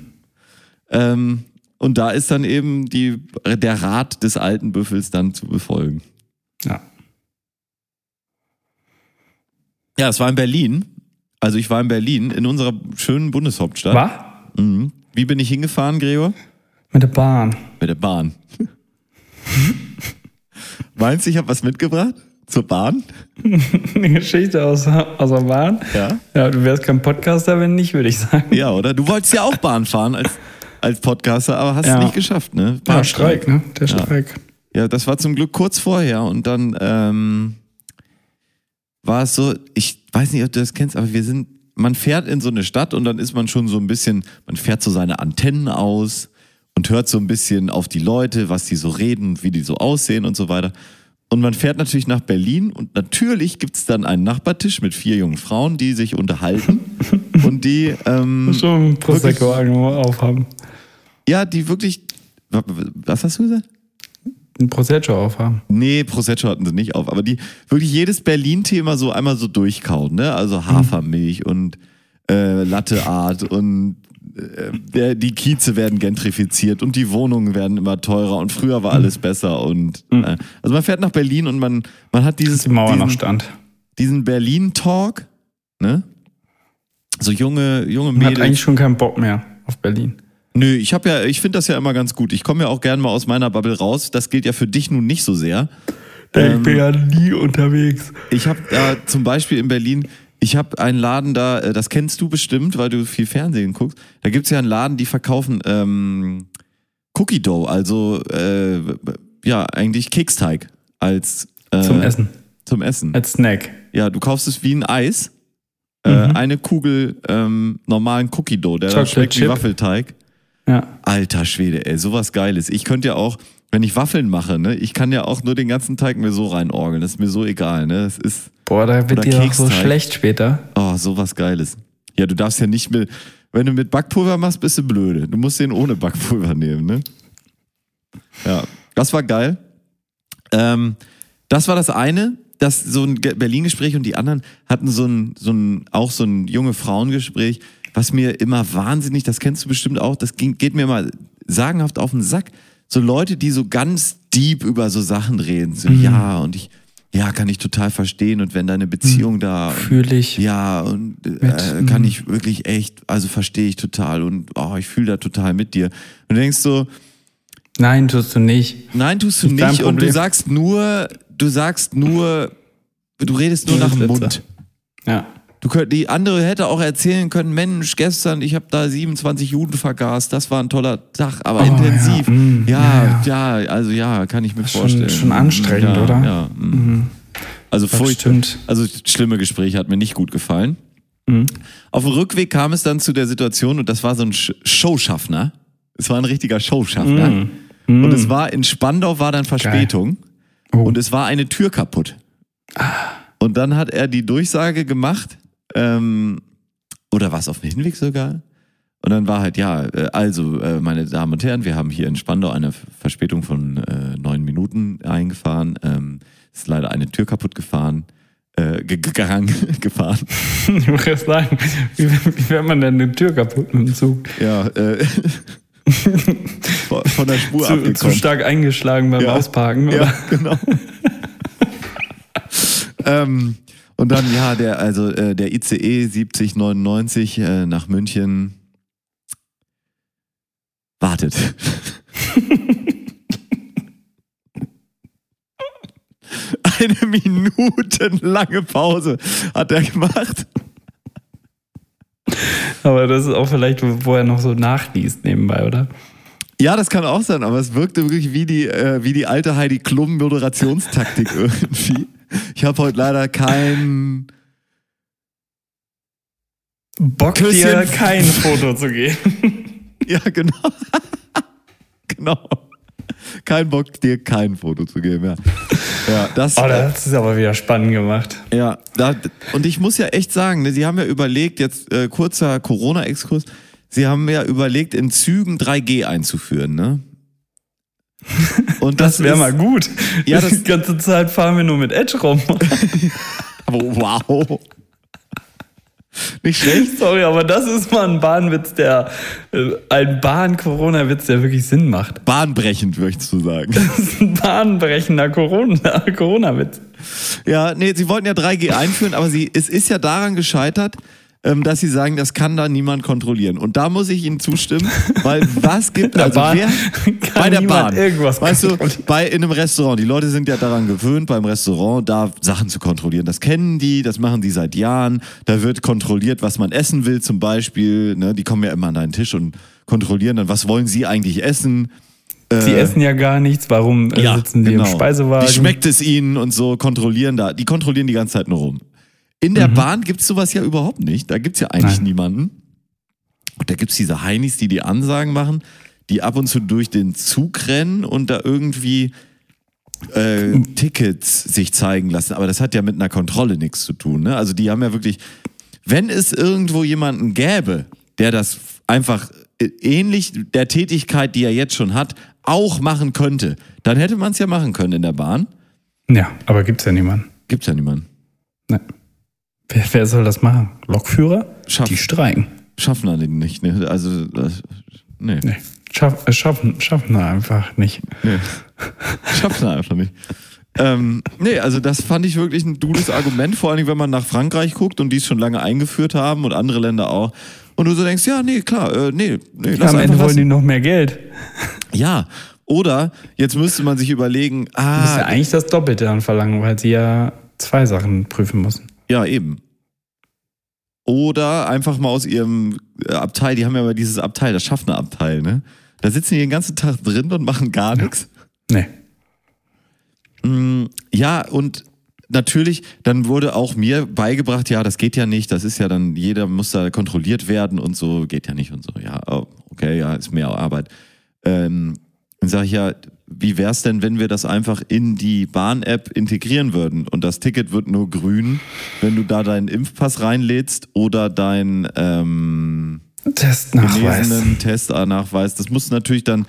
Ähm, und da ist dann eben die, der Rat des alten Büffels dann zu befolgen. Ja. Ja, es war in Berlin. Also ich war in Berlin, in unserer schönen Bundeshauptstadt. War? Mhm. Wie bin ich hingefahren, Gregor? Mit der Bahn. Mit der Bahn. (laughs) Meinst du, ich habe was mitgebracht? Zur Bahn? (laughs) Eine Geschichte aus, aus der Bahn. Ja. Ja, du wärst kein Podcaster, wenn nicht, würde ich sagen. Ja, oder? Du wolltest ja auch Bahn fahren als, als Podcaster, aber hast es Ja. nicht geschafft, ne? Ja. Streik, ne? Der Streik. Ja, das war zum Glück kurz vorher und dann ähm, war es so, ich weiß nicht, ob du das kennst, aber wir sind, man fährt in so eine Stadt und dann ist man schon so ein bisschen, man fährt so seine Antennen aus und hört so ein bisschen auf die Leute, was die so reden, wie die so aussehen und so weiter. Und man fährt natürlich nach Berlin und natürlich gibt's dann einen Nachbartisch mit vier jungen Frauen, die sich unterhalten (laughs) und die ähm, Schon ein Prosecco aufhaben. Ja, die wirklich was hast du gesagt? Ein Prosecco aufhaben. Nee, Prosecco hatten sie nicht auf, aber die wirklich jedes Berlin-Thema so einmal so durchkauen, ne? Also Hafermilch und äh, Latte Art und äh, die Kieze werden gentrifiziert und die Wohnungen werden immer teurer und früher war alles besser und äh, also man fährt nach Berlin und man man hat dieses Die Mauer noch diesen, stand. diesen Berlin-Talk, ne? So junge junge Man hat Mädels. eigentlich schon keinen Bock mehr auf Berlin. Nö, ich habe ja, ich finde das ja immer ganz gut. Ich komme ja auch gerne mal aus meiner Bubble raus. Das gilt ja für dich nun nicht so sehr. ich bin ja nie unterwegs. Ich habe da zum Beispiel in Berlin, ich habe einen Laden da, äh, das kennst du bestimmt, weil du viel Fernsehen guckst. Da gibt's ja einen Laden, die verkaufen ähm, Cookie Dough, also äh, ja eigentlich Keksteig als äh, Zum Essen. Zum Essen. Als Snack. Ja, du kaufst es wie ein Eis. Äh, eine Kugel ähm, normalen Cookie Dough, der schmeckt wie. Waffelteig. Ja. Alter Schwede, ey, sowas Geiles. Ich könnte ja auch, wenn ich Waffeln mache, ne, ich kann ja auch nur den ganzen Teig mir so reinorgeln. Das ist mir so egal, ne. Das ist, Boah, da wird Oder dir auch so schlecht später. oh, sowas Geiles. Ja, du darfst ja nicht mit, wenn du mit Backpulver machst, bist du blöde. Du musst den ohne Backpulver nehmen, ne. Ja, das war geil. Ähm, das war das eine, das so ein Ge- Berlin-Gespräch und die anderen hatten so ein, so ein, auch so ein junge Frauengespräch, was mir immer wahnsinnig, das kennst du bestimmt auch, das ging, geht mir mal sagenhaft auf den Sack. So Leute, die so ganz deep über so Sachen reden, so, ja, und ich, ja, kann ich total verstehen und wenn deine Beziehung da, und, Fühle ich. ja, und äh, Mit, kann mhm. ich wirklich echt, also verstehe ich total und oh, ich fühle da total mit dir. Und du denkst so, Nein, tust du nicht. Nein, tust du nicht. Und du sagst nur, du sagst nur, du redest nur nach dem. Mund. Ja. Du könnt, die andere hätte auch erzählen können, Mensch, gestern, ich habe da 27 Juden vergast, das war ein toller Tag, aber Oh, intensiv. ja, mm, ja, ja, ja, also ja, kann ich mir schon- vorstellen. schon anstrengend, ja, oder? Ja. mm. Also Das furcht, stimmt. also schlimme Gespräche hat mir nicht gut gefallen. Mhm. Auf dem Rückweg kam es dann zu der Situation und das war so ein Sh- Showschaffner. Es war ein richtiger Showschaffner. Mhm. Und es war in Spandau war dann Verspätung Oh. und es war eine Tür kaputt. Und dann hat er die Durchsage gemacht, ähm, oder was auf dem Hinweg sogar. Und dann war halt, ja, äh, also, äh, meine Damen und Herren, wir haben hier in Spandau eine Verspätung von äh, neun Minuten eingefahren. Ähm, ist leider eine Tür kaputt gefahren. Äh, ge- gegangen, (laughs) gefahren. (laughs) Ich muss jetzt sagen, wie, wie fährt man denn eine Tür kaputt mit dem Zug? Ja, äh, von der Spur (laughs) Zu, zu stark eingeschlagen beim Ja. Ausparken, oder? Ja, genau. ähm, und dann, ja, der, also äh, der ICE 7099 äh, nach München wartet. (laughs) Eine minutenlange Pause hat er gemacht. Aber das ist auch vielleicht, wo er noch so nachliest nebenbei, oder? Ja, das kann auch sein, aber es wirkte wirklich wie die, äh, wie die alte Heidi Klum Moderationstaktik (laughs) irgendwie. Ich habe heute leider kein Bock Küsschen. dir kein Foto zu geben. (laughs) Ja, genau. (laughs) genau. Kein Bock, dir kein Foto zu geben, ja. Ja, das, Oh, das ist aber wieder spannend gemacht. ja, da, und ich muss ja echt sagen, ne, Sie haben ja überlegt, jetzt äh, kurzer Corona-Exkurs, Sie haben ja überlegt, in Zügen 3G einzuführen, ne? Und Das wäre ist- mal gut. (laughs) Ja, die das- ganze Zeit fahren wir nur mit Edge rum. Aber (laughs) wow. Nicht schlecht. Sorry, aber das ist mal ein Bahnwitz, der äh, ein Bahn-Corona-Witz, der wirklich Sinn macht. Bahnbrechend, möchtest du sagen. Das ist ein bahnbrechender Corona- Corona-Witz. Ja, nee, sie wollten ja 3G einführen, aber sie, es ist ja daran gescheitert, dass sie sagen, das kann da niemand kontrollieren. Und da muss ich Ihnen zustimmen, weil was gibt (laughs) also Bahn wer (laughs) bei der Bahn irgendwas weißt du, bei in einem Restaurant, die Leute sind ja daran gewöhnt, beim Restaurant da Sachen zu kontrollieren. Das kennen die, das machen die seit Jahren. Da wird kontrolliert, was man essen will, zum Beispiel. Ne? Die kommen ja immer an deinen Tisch und kontrollieren dann, was wollen sie eigentlich essen. Sie essen ja gar nichts, warum äh, sitzen die im Speisewagen? Wie schmeckt es ihnen und so, kontrollieren da. Die kontrollieren die ganze Zeit nur rum. In der Bahn gibt's sowas ja überhaupt nicht. Da gibt's ja eigentlich Nein. niemanden. Und da gibt's diese Heinis, die die Ansagen machen, die ab und zu durch den Zug rennen und da irgendwie äh, Tickets sich zeigen lassen. Aber das hat ja mit einer Kontrolle nichts zu tun. Ne? Also die haben ja wirklich, wenn es irgendwo jemanden gäbe, der das einfach äh, ähnlich der Tätigkeit, die er jetzt schon hat, auch machen könnte, dann hätte man es ja machen können in der Bahn. Ja, aber gibt's ja niemanden. Gibt's ja niemanden. Ne. Wer, wer soll das machen? Lokführer? Schaff- Die streiken. Schaffen den nicht. Ne? Also, das, nee. Nee. Schaff, äh, schaffen, schaffen einfach nicht. nee. Schaffen einfach nicht. Ähm, nee, also das fand ich wirklich ein gutes Argument, vor allem wenn man nach Frankreich guckt und die es schon lange eingeführt haben und andere Länder auch. Und du so denkst, ja, nee, klar, äh, nee, nee, Ja, lass am Ende einfach wollen die lassen. noch mehr Geld. Ja, oder jetzt müsste man sich überlegen, Das ist ja ah, eigentlich das Doppelte an Verlangen, weil sie ja zwei Sachen prüfen müssen. Ja, eben. Oder einfach mal aus ihrem äh, Abteil, die haben ja immer dieses Abteil, das Schaffnerabteil, ne? Da sitzen die den ganzen Tag drin und machen gar nichts. Nee. Mm, Ja, und natürlich, dann wurde auch mir beigebracht, ja, das geht ja nicht, das ist ja dann, jeder muss da kontrolliert werden und so, geht ja nicht und so. Ja, oh, okay, ja, ist mehr Arbeit. Ähm, dann sage ich ja, wie wär's denn, wenn wir das einfach in die Bahn-App integrieren würden und das Ticket wird nur grün, wenn du da deinen Impfpass reinlädst oder dein ähm, Testnachweis. genesenen Testnachweis. Das muss natürlich dann,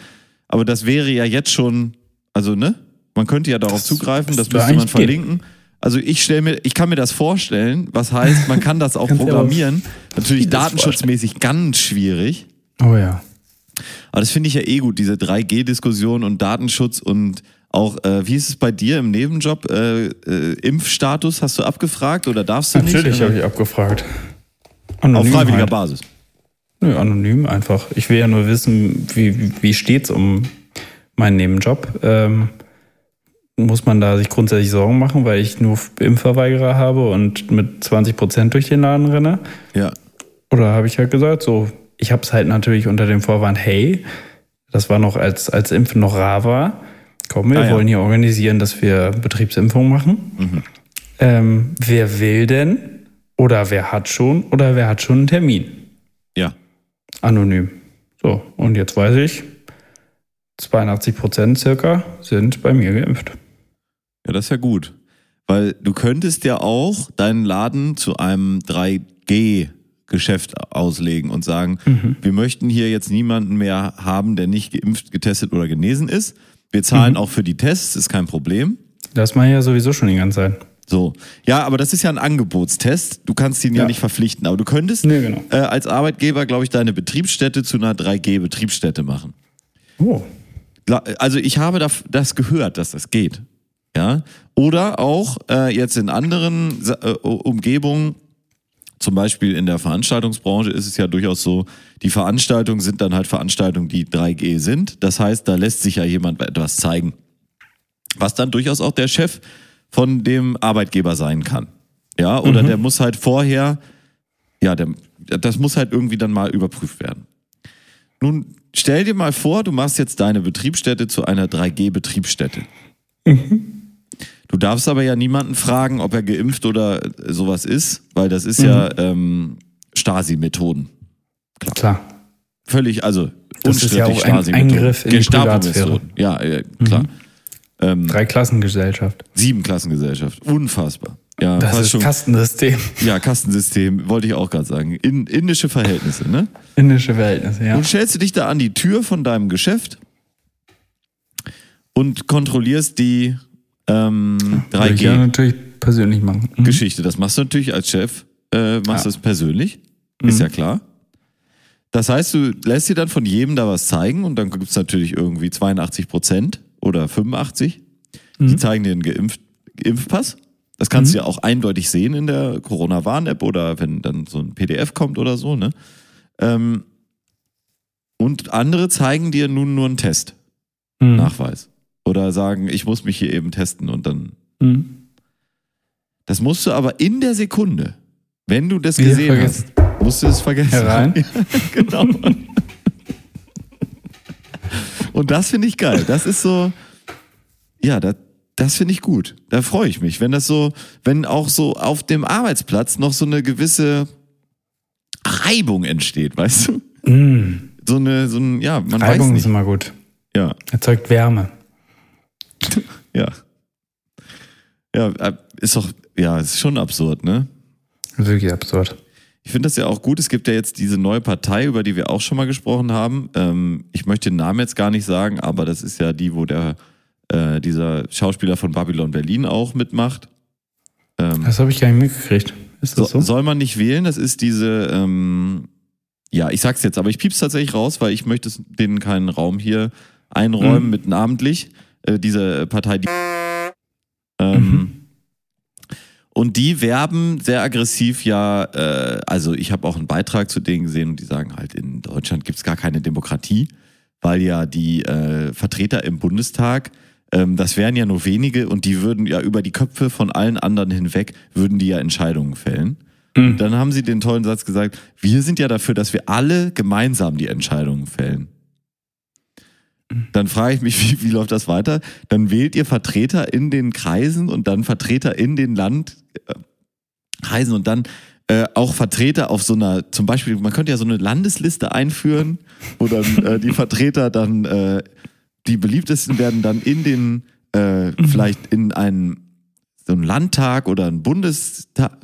aber das wäre ja jetzt schon, also ne, man könnte ja darauf Das zugreifen, das müsste man eigentlich gehen. verlinken. Also ich stelle mir, ich kann mir das vorstellen, was heißt, man kann das auch (laughs) programmieren. Natürlich datenschutzmäßig ganz schwierig. Oh ja. Aber das finde ich ja eh gut, diese 3G-Diskussion und Datenschutz und auch, äh, wie ist es bei dir im Nebenjob? Äh, äh, Impfstatus hast du abgefragt oder darfst du Natürlich nicht? habe ich abgefragt. Auf Anonym freiwilliger halt. Basis. Nö, anonym einfach. Ich will ja nur wissen, wie, wie steht's um meinen Nebenjob. Ähm, muss man da sich grundsätzlich Sorgen machen, weil ich nur Impfverweigerer habe und mit 20 Prozent durch den Laden renne? Ja. Oder habe ich halt gesagt, so, ich habe es halt natürlich unter dem Vorwand, hey, das war noch als, als Impfen noch rar war. Komm, wir Ah, ja. wollen hier organisieren, dass wir Betriebsimpfung machen. Ähm, wer will denn? Oder wer hat schon? Oder wer hat schon einen Termin? Ja. Anonym. So, und jetzt weiß ich, 82 Prozent circa sind bei mir geimpft. Ja, das ist ja gut. Weil du könntest ja auch deinen Laden zu einem 3G-Geschäft auslegen und sagen, wir möchten hier jetzt niemanden mehr haben, der nicht geimpft, getestet oder genesen ist. Wir zahlen auch für die Tests, ist kein Problem. Das mache ich ja sowieso schon die ganze Zeit. So. Ja, aber das ist ja ein Angebotstest. Du kannst ihn ja, Ja. nicht verpflichten. Aber du könntest Nee, genau. äh, als Arbeitgeber, glaube ich, deine Betriebsstätte zu einer 3G-Betriebsstätte machen. Oh. Also ich habe da- das gehört, dass das geht. Ja. Oder auch äh, jetzt in anderen äh, Umgebungen, zum Beispiel in der Veranstaltungsbranche ist es ja durchaus so, die Veranstaltungen sind dann halt Veranstaltungen, die 3G sind. Das heißt, da lässt sich ja jemand etwas zeigen. Was dann durchaus auch der Chef von dem Arbeitgeber sein kann. Ja, oder der muss halt vorher, ja, der, das muss halt irgendwie dann mal überprüft werden. Nun stell dir mal vor, du machst jetzt deine Betriebsstätte zu einer 3G-Betriebsstätte. Du darfst aber ja niemanden fragen, ob er geimpft oder sowas ist, weil das ist ja ähm, Stasi-Methoden. Klar. Völlig, also Das ist ja unstrittig auch ein. Eingriff in die Gestapo-Methoden. Ja, äh, klar. Ähm, Dreiklassengesellschaft. sieben Klassengesellschaft. Unfassbar. Ja, Das ist schon. Kastensystem. Ja, Kastensystem, wollte ich auch gerade sagen. In, indische Verhältnisse, ne? Indische Verhältnisse, ja. Nun stellst du dich da an die Tür von deinem Geschäft und kontrollierst die ähm, Würde ich ja 3G-Geschichte. natürlich persönlich machen. Mhm. Das machst du natürlich als Chef, äh, machst Ja. Mhm. das persönlich, ist ja klar. Das heißt, du lässt dir dann von jedem da was zeigen und dann gibt's natürlich irgendwie 82 Prozent oder 85. Mhm. Die zeigen dir einen Geimpft, Impfpass. Das kannst du ja auch eindeutig sehen in der Corona-Warn-App oder wenn dann so ein PDF kommt oder so, ne? Ähm, und andere zeigen dir nun nur einen Test, Mhm. Nachweis. Oder sagen, ich muss mich hier eben testen und dann. Mhm. Das musst du aber in der Sekunde, wenn du das Wieder gesehen vergessen. hast, musst du es vergessen. Herein. (laughs) Genau. Und das finde ich geil. Das ist so, ja, das, das finde ich gut. Da freue ich mich, wenn das so, wenn auch so auf dem Arbeitsplatz noch so eine gewisse Reibung entsteht, weißt du? Mhm. So eine, so ein, ja, man Reibung weiß ist nicht. immer gut. Ja, Erzeugt Wärme. (laughs) ja. Ja, äh, ist doch, ja, ist schon absurd, ne? Wirklich absurd. Ich finde das ja auch gut. Es gibt ja jetzt diese neue Partei, über die wir auch schon mal gesprochen haben. Ähm, ich möchte den Namen jetzt gar nicht sagen, aber das ist ja die, wo der äh, dieser Schauspieler von Babylon Berlin auch mitmacht. Ähm, Das habe ich gar nicht mitgekriegt. Ist das so? Soll man nicht wählen? Das ist diese, ähm, ja, ich sag's jetzt, aber ich piep's tatsächlich raus, weil ich möchte denen keinen Raum hier einräumen Mhm. mit namentlich. Äh, diese Partei, die. Ähm, Mhm. Und die werben sehr aggressiv ja, äh, also ich habe auch einen Beitrag zu denen gesehen und die sagen halt, in Deutschland gibt's gar keine Demokratie, weil ja die äh, Vertreter im Bundestag, ähm, das wären ja nur wenige und die würden ja über die Köpfe von allen anderen hinweg, würden die ja Entscheidungen fällen. Mhm. Dann haben sie den tollen Satz gesagt, wir sind ja dafür, dass wir alle gemeinsam die Entscheidungen fällen. Dann frage ich mich, (laughs) wie, wie läuft das weiter? Dann wählt ihr Vertreter in den Kreisen und dann Vertreter in den Landkreisen und dann äh, auch Vertreter auf so einer, zum Beispiel, man könnte ja so eine Landesliste einführen, wo dann äh, die Vertreter dann, äh, die beliebtesten werden dann in den, äh, vielleicht in einen, so einen Landtag oder einen Bundestag,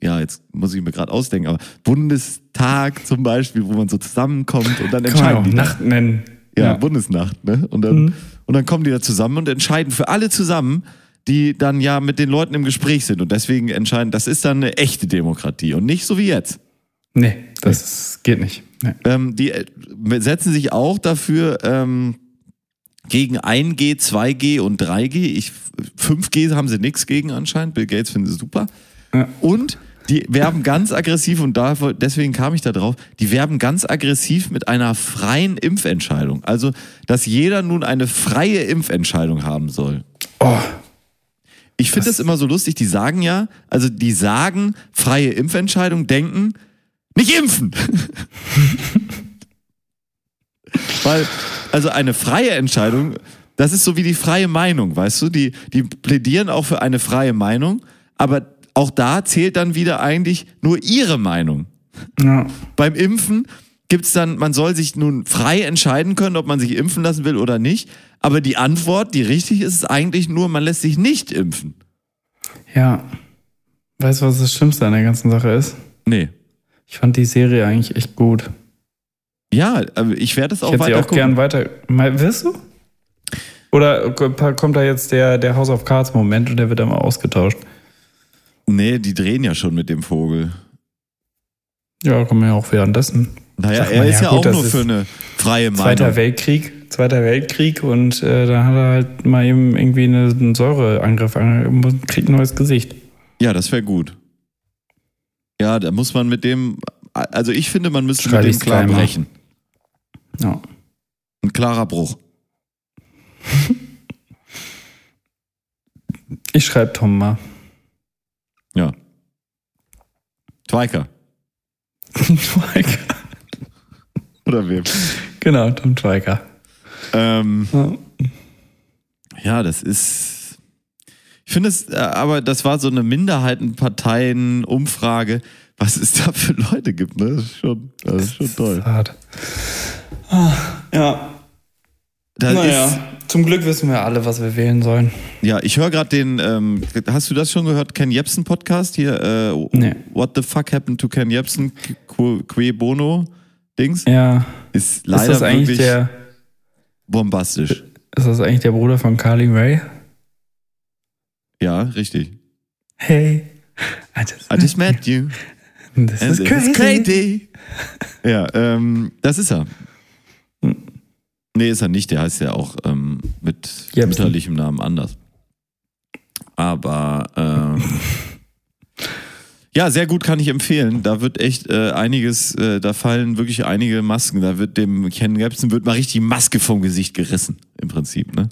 ja, jetzt muss ich mir gerade ausdenken, aber Bundestag zum Beispiel, wo man so zusammenkommt und dann Kann man entscheiden auch die. da. Nacht nennen. Ja, Bundesnacht, ne? Und dann, Mhm. und dann kommen die da zusammen und entscheiden für alle zusammen, die dann ja mit den Leuten im Gespräch sind. Und deswegen entscheiden, das ist dann eine echte Demokratie und nicht so wie jetzt. Nee, das ist- geht nicht. Nee. Ähm, die äh, setzen sich auch dafür ähm, gegen 1G, 2G und 3G. Ich, 5G haben sie nichts gegen anscheinend. Bill Gates findet es super. Ja. Und die werben ganz aggressiv und da, deswegen kam ich da drauf, die werben ganz aggressiv mit einer freien Impfentscheidung. Also, dass jeder nun eine freie Impfentscheidung haben soll. Oh, Ich finde das immer so lustig, die sagen ja, also die sagen freie Impfentscheidung, denken, nicht impfen. (laughs) Weil, also eine freie Entscheidung, das ist so wie die freie Meinung, weißt du? Die, die plädieren auch für eine freie Meinung, aber auch da zählt dann wieder eigentlich nur ihre Meinung. ja. Beim Impfen gibt's dann, man soll sich nun frei entscheiden können, ob man sich impfen lassen will oder nicht. Aber die Antwort, die richtig ist, ist eigentlich nur, man lässt sich nicht impfen. ja. Weißt du, was das Schlimmste an der ganzen Sache ist? Nee. Ich fand die Serie eigentlich echt gut. Ja, ich werde es Ich auch hätte sie weiter auch gern weiter. Mal, wirst du? Oder kommt da jetzt der, der House of Cards Moment und der wird dann mal ausgetauscht? Nee, die drehen ja schon mit dem Vogel. Ja, kommen ja auch währenddessen. Naja, er mal, ist ja, ja, gut, auch nur für eine freie Zweiter Meinung. Weltkrieg, Zweiter Weltkrieg und äh, dann hat er halt mal eben irgendwie eine, einen Säureangriff, an- kriegt ein neues Gesicht. Ja, das wäre gut. Ja, da muss man mit dem, also ich finde, man müsste Schreibe mit dem klar brechen. Ja. Ein klarer Bruch. (laughs) Ich schreibe Tom mal. Ja. Twiker. Twiker. Oder wem? Genau, Tom Twiker. Ähm, Ja. ja, das ist. Ich finde es, äh, aber das war so eine Minderheitenparteien-Umfrage, was es da für Leute gibt, ne? Das ist schon, das ist schon toll. Hart. Ah, Ja, Das naja, ist, zum Glück wissen wir alle, was wir wählen sollen. ja, ich höre gerade den, ähm, hast du das schon gehört, Ken Jebsen Podcast hier? Äh, Nee. What the fuck happened to Ken Jebsen? Que Bono Dings? Ja, Ist ist leider das eigentlich wirklich der, bombastisch. ist das eigentlich der Bruder von Carly Ray? Ja, richtig. Hey, I just, I just met you. (laughs) this is crazy. crazy. Ja, ähm, das ist er. Nee, ist er nicht. Der heißt ja auch ähm, mit Jebsen. mütterlichem Namen anders. Aber ähm, (laughs) ja, sehr gut kann ich empfehlen. Da wird echt äh, einiges, äh, da fallen wirklich einige Masken. Da wird dem Ken Jebsen wird mal richtig die Maske vom Gesicht gerissen, im Prinzip, ne?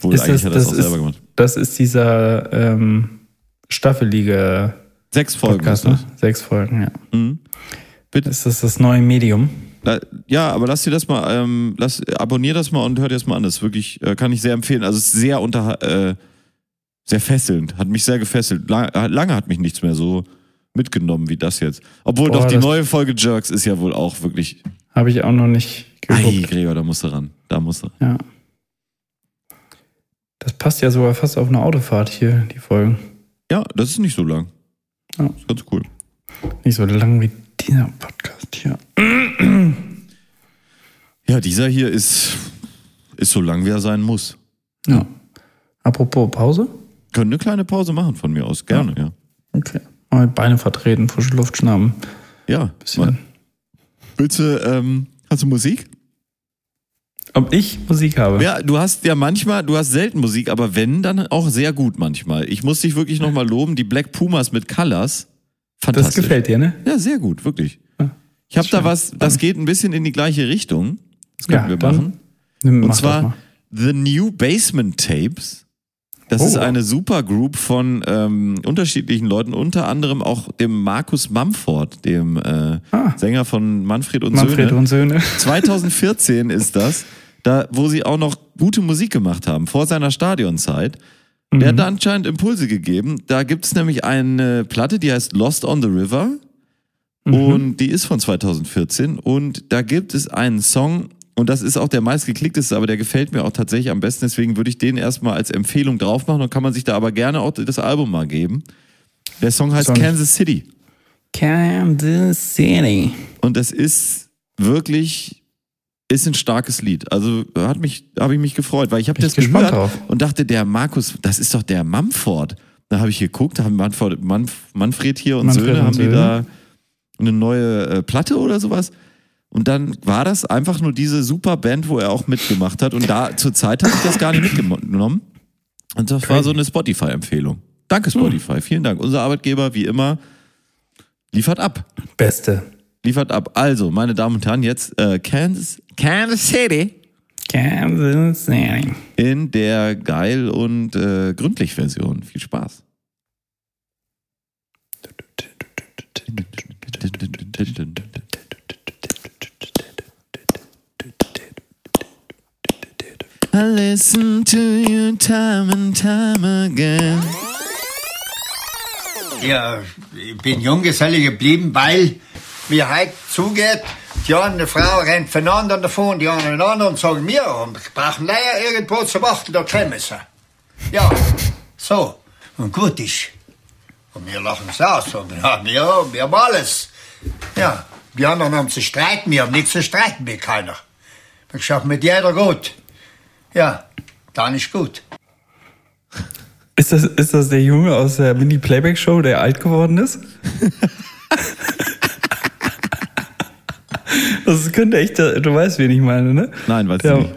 Wohl, Ist eigentlich das, hat er das das, auch ist, selber gemacht. das ist dieser ähm, staffelige Sechs Folgen. Podcast, ne? Sechs Folgen, ja. Mhm. Bitte. Ist das das neue Medium? Da, ja, aber lass dir das mal, ähm, lass, abonnier das mal und hör dir das mal an. Das ist wirklich, äh, kann ich sehr empfehlen. Also es ist sehr unter, äh, sehr fesselnd. Hat mich sehr gefesselt. Lang, lange hat mich nichts mehr so mitgenommen wie das jetzt. Obwohl Boah, doch die das- neue Folge Jerks ist ja wohl auch wirklich. Habe ich auch noch nicht Ei, geguckt. Gregor, da musst du ran. Da musst du. Ja. Das passt ja sogar fast auf eine Autofahrt hier, die Folgen. Ja, das ist nicht so lang. Ja. Ist ganz cool. Nicht so lang wie dieser Podcast hier. Ja, dieser hier ist, ist so lang, wie er sein muss. Ja. Apropos Pause? Können eine kleine Pause machen von mir aus. Gerne, ja. Okay. Mal Beine vertreten, frische Luft schnappen. Ja. Bisschen. Bitte, ähm, hast du Musik? Ob ich Musik habe? Ja, du hast ja manchmal, du hast selten Musik, aber wenn, dann auch sehr gut manchmal. Ich muss dich wirklich nochmal loben, die Black Pumas mit Colors. Fantastisch. das gefällt dir, ne? Ja, sehr gut, wirklich. Ja, Ich habe da was, das geht ein bisschen in die gleiche Richtung. Das können Ja, wir machen. Nimm, Und zwar. The New Basement Tapes. Das Oh. ist eine Supergroup von ähm, unterschiedlichen Leuten, unter anderem auch dem Markus Mumford, dem äh, Ah. Sänger von Manfred und Manfred Söhne. und Söhne. (laughs) 2014 ist das, da, wo sie auch noch gute Musik gemacht haben, vor seiner Stadionzeit. Der hat da anscheinend Impulse gegeben. Da gibt es nämlich eine Platte, die heißt Lost on the River. Und die ist von 2014. Und da gibt es einen Song, und das ist auch der meistgeklickteste, aber der gefällt mir auch tatsächlich am besten. Deswegen würde ich den erstmal als Empfehlung drauf machen. Und kann man sich da aber gerne auch das Album mal geben. Der Song heißt Song. Kansas City. Kansas City. Und das ist wirklich, ist ein starkes Lied. Also hat mich, habe ich mich gefreut, weil ich habe das gehört drauf. und dachte, der Markus, das ist doch der Mumford. Da habe ich geguckt, da haben Manfred, Manf, Manfred hier und Manfred Söhne, und haben die Söhne. da eine neue äh, Platte oder sowas. Und dann war das einfach nur diese super Band, wo er auch mitgemacht hat. Und da zur Zeit habe ich das gar nicht mitgenommen. Und das war Crazy. so eine Spotify-Empfehlung. Danke, Spotify. Vielen Dank. Unser Arbeitgeber, wie immer, liefert ab Beste. liefert ab. Also, meine Damen und Herren, jetzt äh, Kansas, Kansas City Kansas City. in der geil und äh, gründlich Version. Viel Spaß. (laughs) I listen to you time and time again. Ja, ich bin Junggeselle geblieben, weil, wie heute zugeht, die eine Frau rennt voneinander davon, die anderen einander und sagen, wir brauchen leider irgendwo zu warten, da kommen sie. Ja, so. Und gut ist. Und wir lachen es aus. Und (laughs) ja, wir, wir haben alles. Ja, die anderen haben zu streiten, wir haben nichts zu streiten mit keiner. Wir schaffen mit jeder gut. Ja, dann ist gut. Ist das, ist das der Junge aus der Mini-Playback-Show, der alt geworden ist? (laughs) das könnte echt, du weißt, wen ich meine, ne? Nein, weiß ich der, nicht.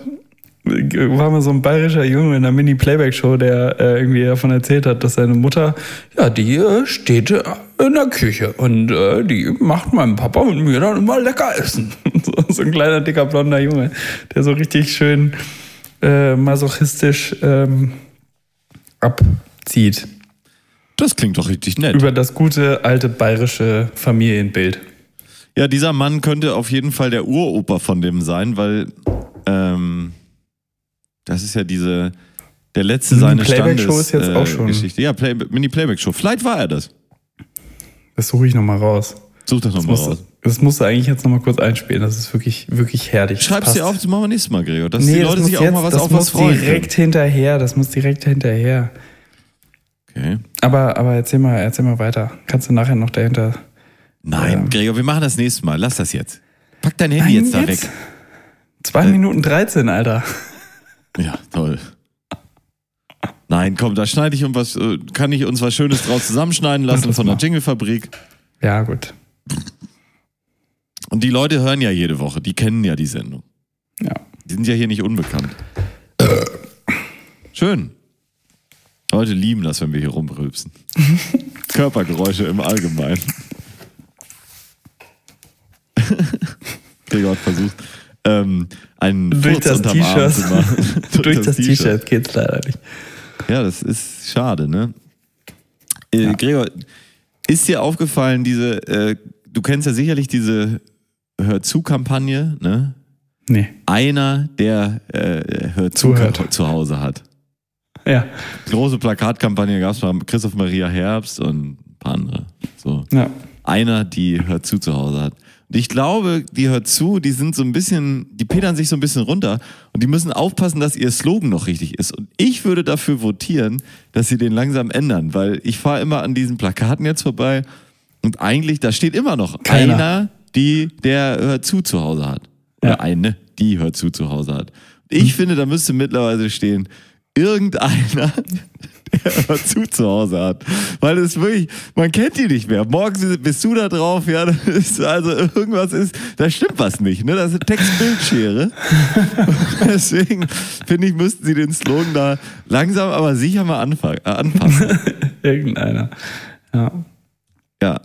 War mal so ein bayerischer Junge in der Mini-Playback-Show, der äh, irgendwie davon erzählt hat, dass seine Mutter, ja, die äh, steht äh, in der Küche und äh, die macht meinem Papa und mir dann immer lecker essen. (laughs) so, so ein kleiner, dicker, blonder Junge, der so richtig schön äh, masochistisch ähm, abzieht Das klingt doch richtig nett. über das gute alte bayerische Familienbild. Ja, dieser Mann könnte auf jeden Fall der Uroper von dem sein, weil ähm, das ist ja diese der letzte Mini seines Playback Standes Show ist jetzt äh, auch schon- Geschichte. Ja, Play, Mini Playback Show. Vielleicht war er das. Das suche ich nochmal raus. Such das nochmal raus. das musst du eigentlich jetzt nochmal kurz einspielen. Das ist wirklich, wirklich herrlich. Schreib's dir auf, das machen wir nächstes Mal, Gregor. Dass Nee, die das Leute sich auch jetzt, mal was das auf was muss freuen. direkt hinterher. Das muss direkt hinterher. können. Okay. Aber, aber erzähl mal, erzähl mal weiter. Kannst du nachher noch dahinter. Nein, Ja. Gregor, wir machen das nächste Mal. Lass das jetzt. Pack dein Handy Nein, jetzt da jetzt? weg. Zwei Minuten 13, Alter. Ja, toll. Nein, komm, da schneide ich um was, äh, kann ich uns was Schönes draus zusammenschneiden lassen von der. Jingle-Fabrik. Ja, gut. Und die Leute hören ja jede Woche, die kennen ja die Sendung. Ja. Die sind ja hier nicht unbekannt. Schön. Leute lieben das, wenn wir hier rumrülpsen. (laughs) Körpergeräusche im Allgemeinen. (laughs) Gregor hat versucht, ähm, einen Durch Furz das T-Shirt. machen. (laughs) Durch das T-Shirt geht's leider nicht. Ja, das ist schade, ne? Äh, Gregor, ist dir aufgefallen, diese, äh, du kennst ja sicherlich diese Hör zu-Kampagne, ne? Nee. Einer, der äh, Hör zu zu Hause hat. Ja. Große Plakatkampagne gab es von Christoph Maria Herbst und ein paar andere. So. Ja. Einer, die Hört zu zu Hause hat. Und ich glaube, die Hört zu, die sind so ein bisschen, die pedern sich so ein bisschen runter und die müssen aufpassen, dass ihr Slogan noch richtig ist. Und ich würde dafür votieren, dass sie den langsam ändern, weil ich fahre immer an diesen Plakaten jetzt vorbei und eigentlich, da steht immer noch Keiner. einer, die, der Hört zu zu Hause hat. Oder Ja. eine, die Hört zu zu Hause hat. Ich finde, da müsste mittlerweile stehen, irgendeiner, der Hört zu zu Hause hat. Weil es wirklich, man kennt die nicht mehr. Morgens bist du da drauf, ja, also irgendwas ist, da stimmt was nicht, ne? Das ist eine Textbildschere. (laughs) Deswegen finde ich, müssten sie den Slogan da langsam, aber sicher mal anfangen, äh, anpassen. (laughs) Irgendeiner. Ja, ja.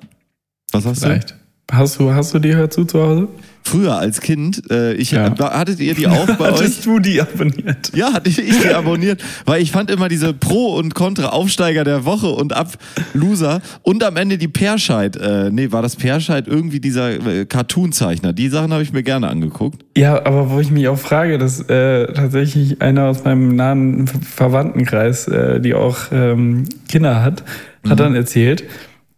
Was hast du? vielleicht. Hast du, hast du die Hör zu zu Hause? Früher als Kind, äh, ich, Ja. hattet ihr die auch bei (laughs) euch? Hattest du die abonniert? Ja, hatte ich, die (laughs) abonniert, weil ich fand immer diese Pro- und Contra-Aufsteiger der Woche und Ab-Loser und am Ende die Perscheid, äh, nee, war das Perscheid irgendwie dieser äh, Cartoon-Zeichner. Die Sachen habe ich mir gerne angeguckt. Ja, aber wo ich mich auch frage, dass äh, tatsächlich einer aus meinem nahen Ver- Verwandtenkreis, äh, die auch ähm, Kinder hat, hat dann erzählt,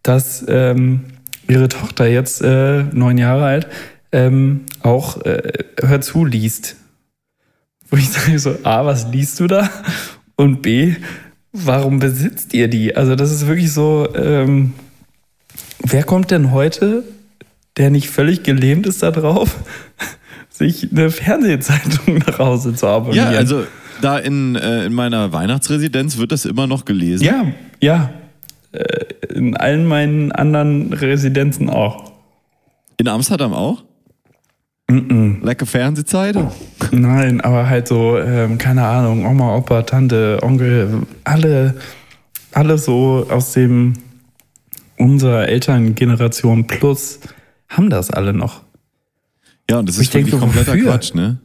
dass ähm, ihre Tochter jetzt äh, neun Jahre alt ähm, auch äh, Hör zu liest. Wo ich sage so, A, was liest du da? Und B, warum besitzt ihr die? Also das ist wirklich so, ähm, wer kommt denn heute, der nicht völlig gelähmt ist da drauf, (laughs) sich eine Fernsehzeitung nach Hause zu Ja, abonnieren? also da in, äh, in meiner Weihnachtsresidenz wird das immer noch gelesen. Ja, ja. Äh, In allen meinen anderen Residenzen auch. In Amsterdam auch? Lecker Fernsehzeitung. Nein, aber halt so, ähm, keine Ahnung, Oma, Opa, Tante, Onkel, alle, alle so aus dem unserer Elterngeneration plus haben das alle noch. Ja, und das Ich ist wirklich denke, kompletter wofür? Quatsch, ne?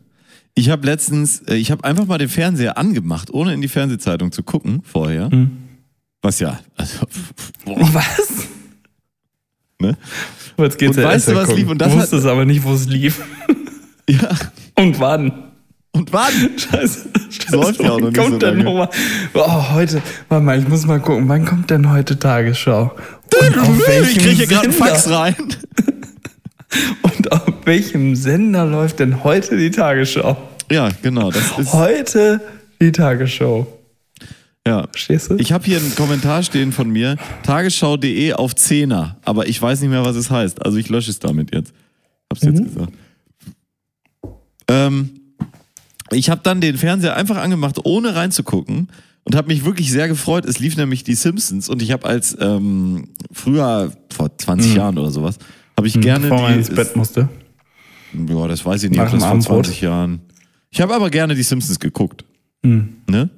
Ich habe letztens, äh, ich habe einfach mal den Fernseher angemacht, ohne in die Fernsehzeitung zu gucken vorher. Hm. Was ja, also, (laughs) boah, Was? Ne? Aber Jetzt geht's Und ja weißt du, was lief? Und das du hat- wusstest aber nicht, wo es lief. (laughs) Ja, Und wann. und wann? Scheiße. Scheiße. läuft ja auch noch nicht kommt so denn lange. noch mal? Oh, heute, warte mal, ich muss mal gucken, wann kommt denn heute Tagesschau? Ich kriege hier gerade einen? Fax rein. (laughs) Und auf welchem Sender läuft denn heute die Tagesschau? Ja, genau, das ist, Heute die Tagesschau. Ja. Verstehst du? Ich habe hier einen Kommentar stehen von mir, tagesschau.de auf Zehner, aber ich weiß nicht mehr, was es heißt. Also ich lösche es damit jetzt. Hab's jetzt gesagt. Ähm, ich habe dann den Fernseher einfach angemacht, ohne reinzugucken und habe mich wirklich sehr gefreut. Es lief nämlich die Simpsons und ich habe als ähm, früher, vor 20 Jahren oder sowas, habe ich gerne Bevor die, ins Bett musste. ja, das weiß ich nicht, Nach das vor Abendbrot? 20 Jahren. Ich habe aber gerne die Simpsons geguckt. Hm. Ne?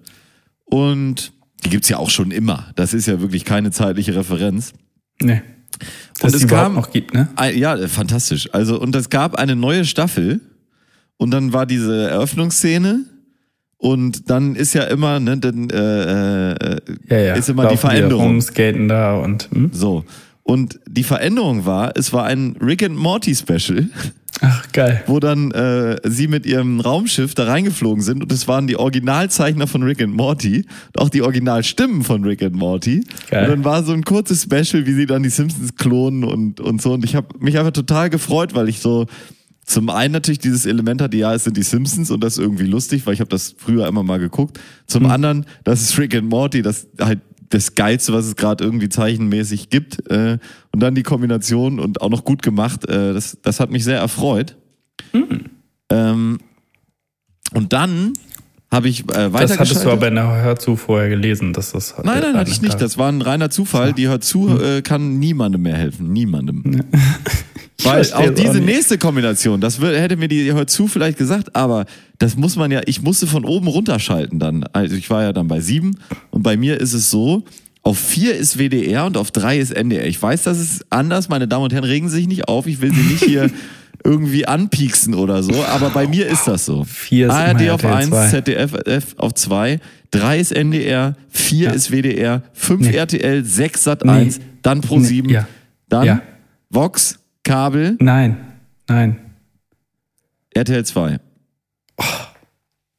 Und die gibt's ja auch schon immer. Das ist ja wirklich keine zeitliche Referenz. Nee. Und Dass es es kam- noch gibt, ne? Ein- Ja, fantastisch. Also, und es gab eine neue Staffel und dann war diese Eröffnungsszene und dann ist ja immer, ne, dann äh, äh, Ja, ja. ist immer die Laufen Veränderung. rum, skaten da und. Hm? So. Und die Veränderung war, es war ein Rick and Morty Special. Ach, geil. wo dann äh, sie mit ihrem Raumschiff da reingeflogen sind und es waren die Originalzeichner von Rick and Morty und auch die Originalstimmen von Rick and Morty. Geil. Und dann war so ein kurzes Special, wie sie dann die Simpsons klonen und, und so. Und ich habe mich einfach total gefreut, weil ich so zum einen natürlich dieses Element hatte, ja, es sind die Simpsons und das ist irgendwie lustig, weil ich habe das früher immer mal geguckt. Zum Mhm. anderen, das ist Rick and Morty, das halt das Geilste, was es gerade irgendwie zeichenmäßig gibt. Äh, und dann die Kombination und auch noch gut gemacht. Äh, das, das hat mich sehr erfreut. Mhm. Ähm, und dann habe ich äh, Das hattest du aber in der Hörzu vorher gelesen, dass das. Nein, nein, hatte ich nicht. Das war ein reiner Zufall. Die hört zu, Hm. äh, kann niemandem mehr helfen. Niemandem. Weil (laughs) verstehe auch es auch diese nicht. nächste Kombination, das hätte mir die hört zu vielleicht gesagt, aber das muss man ja, ich musste von oben runterschalten dann. Also ich war ja dann bei sieben und bei mir ist es so, auf vier ist WDR und auf drei ist NDR. Ich weiß, das ist anders, meine Damen und Herren, regen Sie sich nicht auf, ich will Sie nicht hier (laughs) irgendwie anpieksen oder so, aber bei mir ist das so. Vier ist ARD auf RTL 1, 2. ZDF auf 2, 3 ist NDR, 4 Ja. ist WDR, 5 Nee. RTL, 6 Sat Nee. 1, dann Pro 7, Nee, ja. dann Ja. Vox, Kabel, Nein, nein. RTL 2.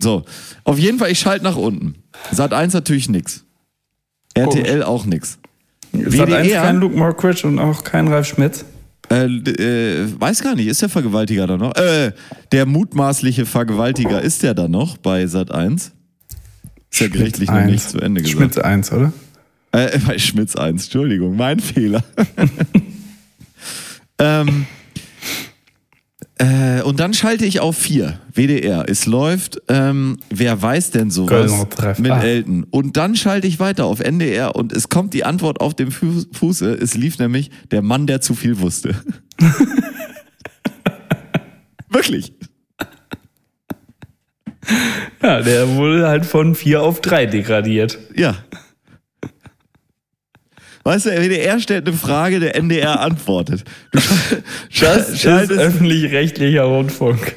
So, auf jeden Fall, ich schalte nach unten. Sat 1 natürlich nix. RTL auch nix. Eins WDR? kein Luke Mockridge und auch kein Ralf Schmitz. Äh, äh, weiß gar nicht, ist der Vergewaltiger da noch? Äh, der mutmaßliche Vergewaltiger ist der da noch bei Sat 1? Ist ja gerichtlich noch nicht zu Ende gesagt. Schmitz 1, oder? Äh, (laughs) bei Schmitz 1, Entschuldigung, mein Fehler. (laughs) ähm, äh, und dann schalte ich auf 4, WDR. Es läuft, ähm, wer weiß denn sowas mit Ah. Elton. Und dann schalte ich weiter auf NDR und es kommt die Antwort auf dem Fu Fuße. Es lief nämlich der Mann, der zu viel wusste. (laughs) Wirklich. Ja, der wurde halt von 4 auf 3 degradiert. Ja. Weißt du, der WDR stellt eine Frage, der NDR antwortet. Du, (laughs) Das schaltest, öffentlich-rechtlicher Rundfunk.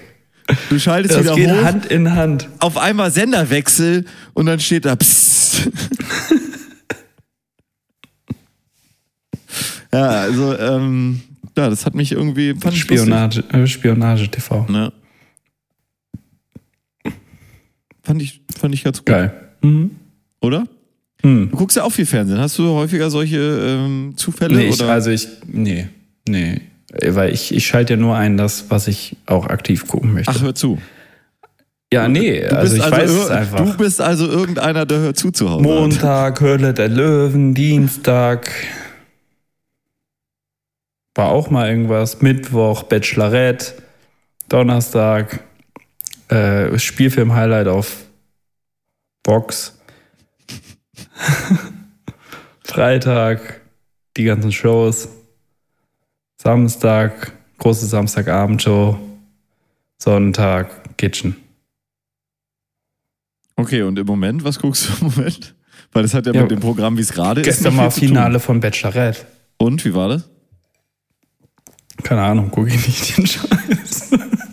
du schaltest Das wieder geht hoch, Hand in Hand. auf einmal Senderwechsel und dann steht da Psst. (laughs) ja, also, ähm, ja, das hat mich irgendwie fand. Spionage, äh, Spionage TV. Ne? Fand ich, fand ich ganz gut. Geil. Mhm. Oder? Hm. Du guckst ja auch viel Fernsehen. Hast du häufiger solche ähm, Zufälle? Nee, ich, oder? also ich, nee, nee. Weil ich, ich schalte ja nur ein, das, was ich auch aktiv gucken möchte. Ach, hör zu. ja, nee, Du also bist ich weiß ir- es einfach. Du bist also irgendeiner, der hört zu zu Hause. Montag, Höhle der Löwen, Dienstag war auch mal irgendwas, Mittwoch, Bachelorette, Donnerstag, äh, Spielfilm-Highlight auf Box, (laughs) Freitag, die ganzen Shows, Samstag, große Samstagabendshow, Sonntag, Kitchen. Okay, und im Moment, was guckst du im Moment? Weil das hat ja, Ja, mit dem Programm, wie es gerade ist, Gestern zu Finale von Bachelorette. Und, wie war das? Keine Ahnung, gucke ich nicht den Scheiß. (laughs)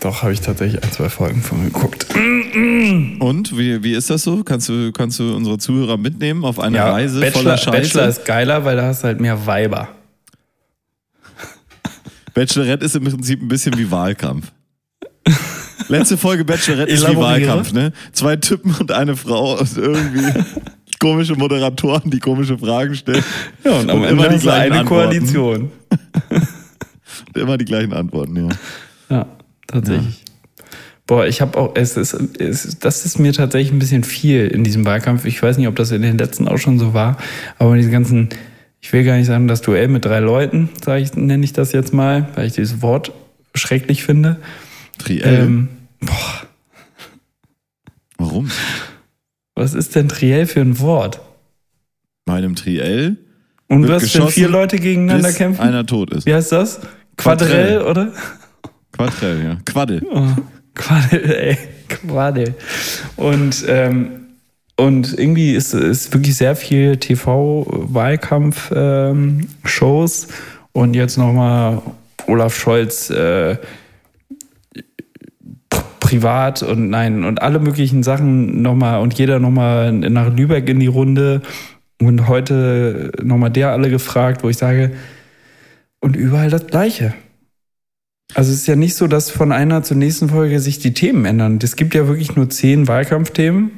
Doch, habe ich tatsächlich ein, zwei Folgen von geguckt. Und, wie, wie ist das so? Kannst du, kannst du unsere Zuhörer mitnehmen auf eine Reise Bachelor, voller Scheiße? Bachelor ist geiler, weil da hast du halt mehr Weiber. Bachelorette ist im Prinzip ein bisschen wie Wahlkampf. Letzte Folge Bachelorette ist wie. Wahlkampf, ne? Zwei Typen und eine Frau und irgendwie komische Moderatoren, die komische Fragen stellen. Ja, und Und immer die gleichen eine Antworten. Koalition. Und (laughs) immer die gleichen Antworten, ja. Ja, tatsächlich. Boah, ich habe auch, es ist, es, das ist mir tatsächlich ein bisschen viel in diesem Wahlkampf. Ich weiß nicht, ob das in den letzten auch schon so war, aber diese ganzen, ich will gar nicht sagen, das Duell mit drei Leuten, sage ich, nenne ich das jetzt mal, weil ich dieses Wort schrecklich finde. Triell. Ähm, boah, Warum? was ist denn Triell für ein Wort? Bei einem Triell, Und was, wenn vier Leute gegeneinander kämpfen? einer tot ist. Wie heißt das? Quadrell, Quadrell. oder? Quadrell, ja. Quaddel. Oh, Quadel, ey, Quadel. Und, ähm, und irgendwie ist, ist wirklich sehr viel TV-Wahlkampf-Shows und jetzt nochmal Olaf Scholz äh, privat und nein, und alle möglichen Sachen nochmal und jeder nochmal nach Lübeck in die Runde und heute nochmal der alle gefragt, wo ich sage, und überall das Gleiche. Also es ist ja nicht so, dass von einer zur nächsten Folge sich die Themen ändern. Es gibt ja wirklich nur zehn Wahlkampfthemen.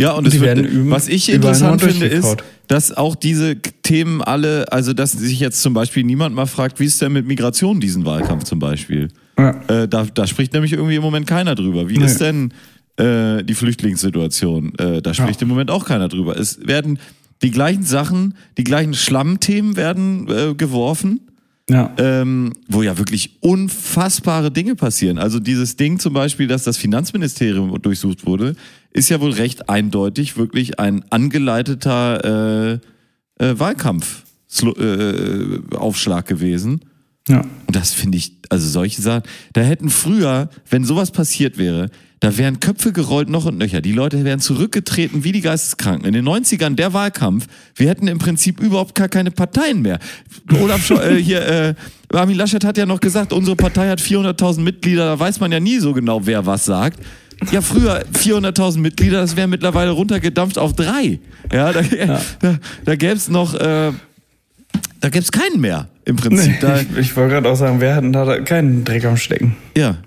Ja, und Die es wird, werden üben- was ich interessant finde, ist, dass auch diese Themen alle, also dass sich jetzt zum Beispiel niemand mal fragt, wie ist denn mit Migration diesen Wahlkampf zum Beispiel? Ja. Äh, da, da spricht nämlich irgendwie im Moment keiner drüber. Wie Nee. ist denn äh, die Flüchtlingssituation? Äh, da spricht im Moment auch keiner drüber. Es werden die gleichen Sachen, die gleichen Schlammthemen werden äh, geworfen Ja. ähm, wo ja wirklich unfassbare Dinge passieren. Also dieses Ding zum Beispiel, dass das Finanzministerium durchsucht wurde, ist ja wohl recht eindeutig wirklich ein angeleiteter äh, äh, Wahlkampfaufschlag gewesen. Ja. Und das finde ich, also solche Sachen, da hätten früher, wenn sowas passiert wäre, da wären Köpfe gerollt noch und nöcher. Die Leute wären zurückgetreten wie die Geisteskranken. In den 90ern der Wahlkampf, wir hätten im Prinzip überhaupt gar keine Parteien mehr. Olaf Scho äh, hier, äh, Armin Laschet hat ja noch gesagt, unsere Partei hat 400.000 Mitglieder, da weiß man ja nie so genau, wer was sagt. Ja, früher 400.000 Mitglieder, das wäre mittlerweile runtergedampft auf drei. Ja, da, da, da gäbe es noch, äh, da gäbe es keinen mehr im Prinzip. Da, Ich, ich wollte gerade auch sagen, wir hatten da keinen Dreck am Stecken. ja,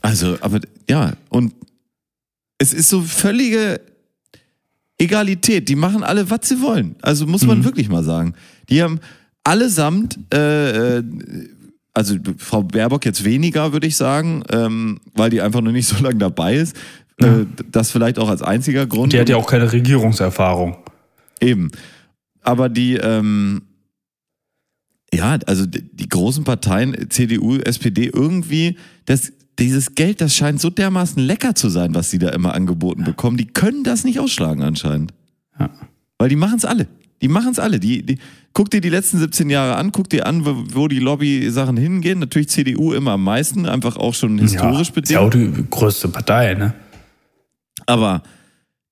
also, aber ja, und es ist so völlige Egalität. Die machen alle, was sie wollen. Also muss man wirklich mal sagen. Die haben allesamt, äh, äh, also Frau Baerbock jetzt weniger, würde ich sagen, ähm, weil die einfach noch nicht so lange dabei ist. Äh, das vielleicht auch als einziger Grund. Die hat ja auch keine Regierungserfahrung. Eben. Aber die, ähm, ja, also die, großen Parteien, CDU, SPD, irgendwie, das, dieses Geld, das scheint so dermaßen lecker zu sein, was sie da immer angeboten bekommen. Die können das nicht ausschlagen anscheinend. Ja. Weil die machen es alle. Die machen es alle. Die, die, guck dir die letzten 17 Jahre an, guck dir an, wo, wo die Lobby-Sachen hingehen. Natürlich CDU immer am meisten, einfach auch schon historisch ja, bedingt. Ist ja auch die größte Partei, ne? Aber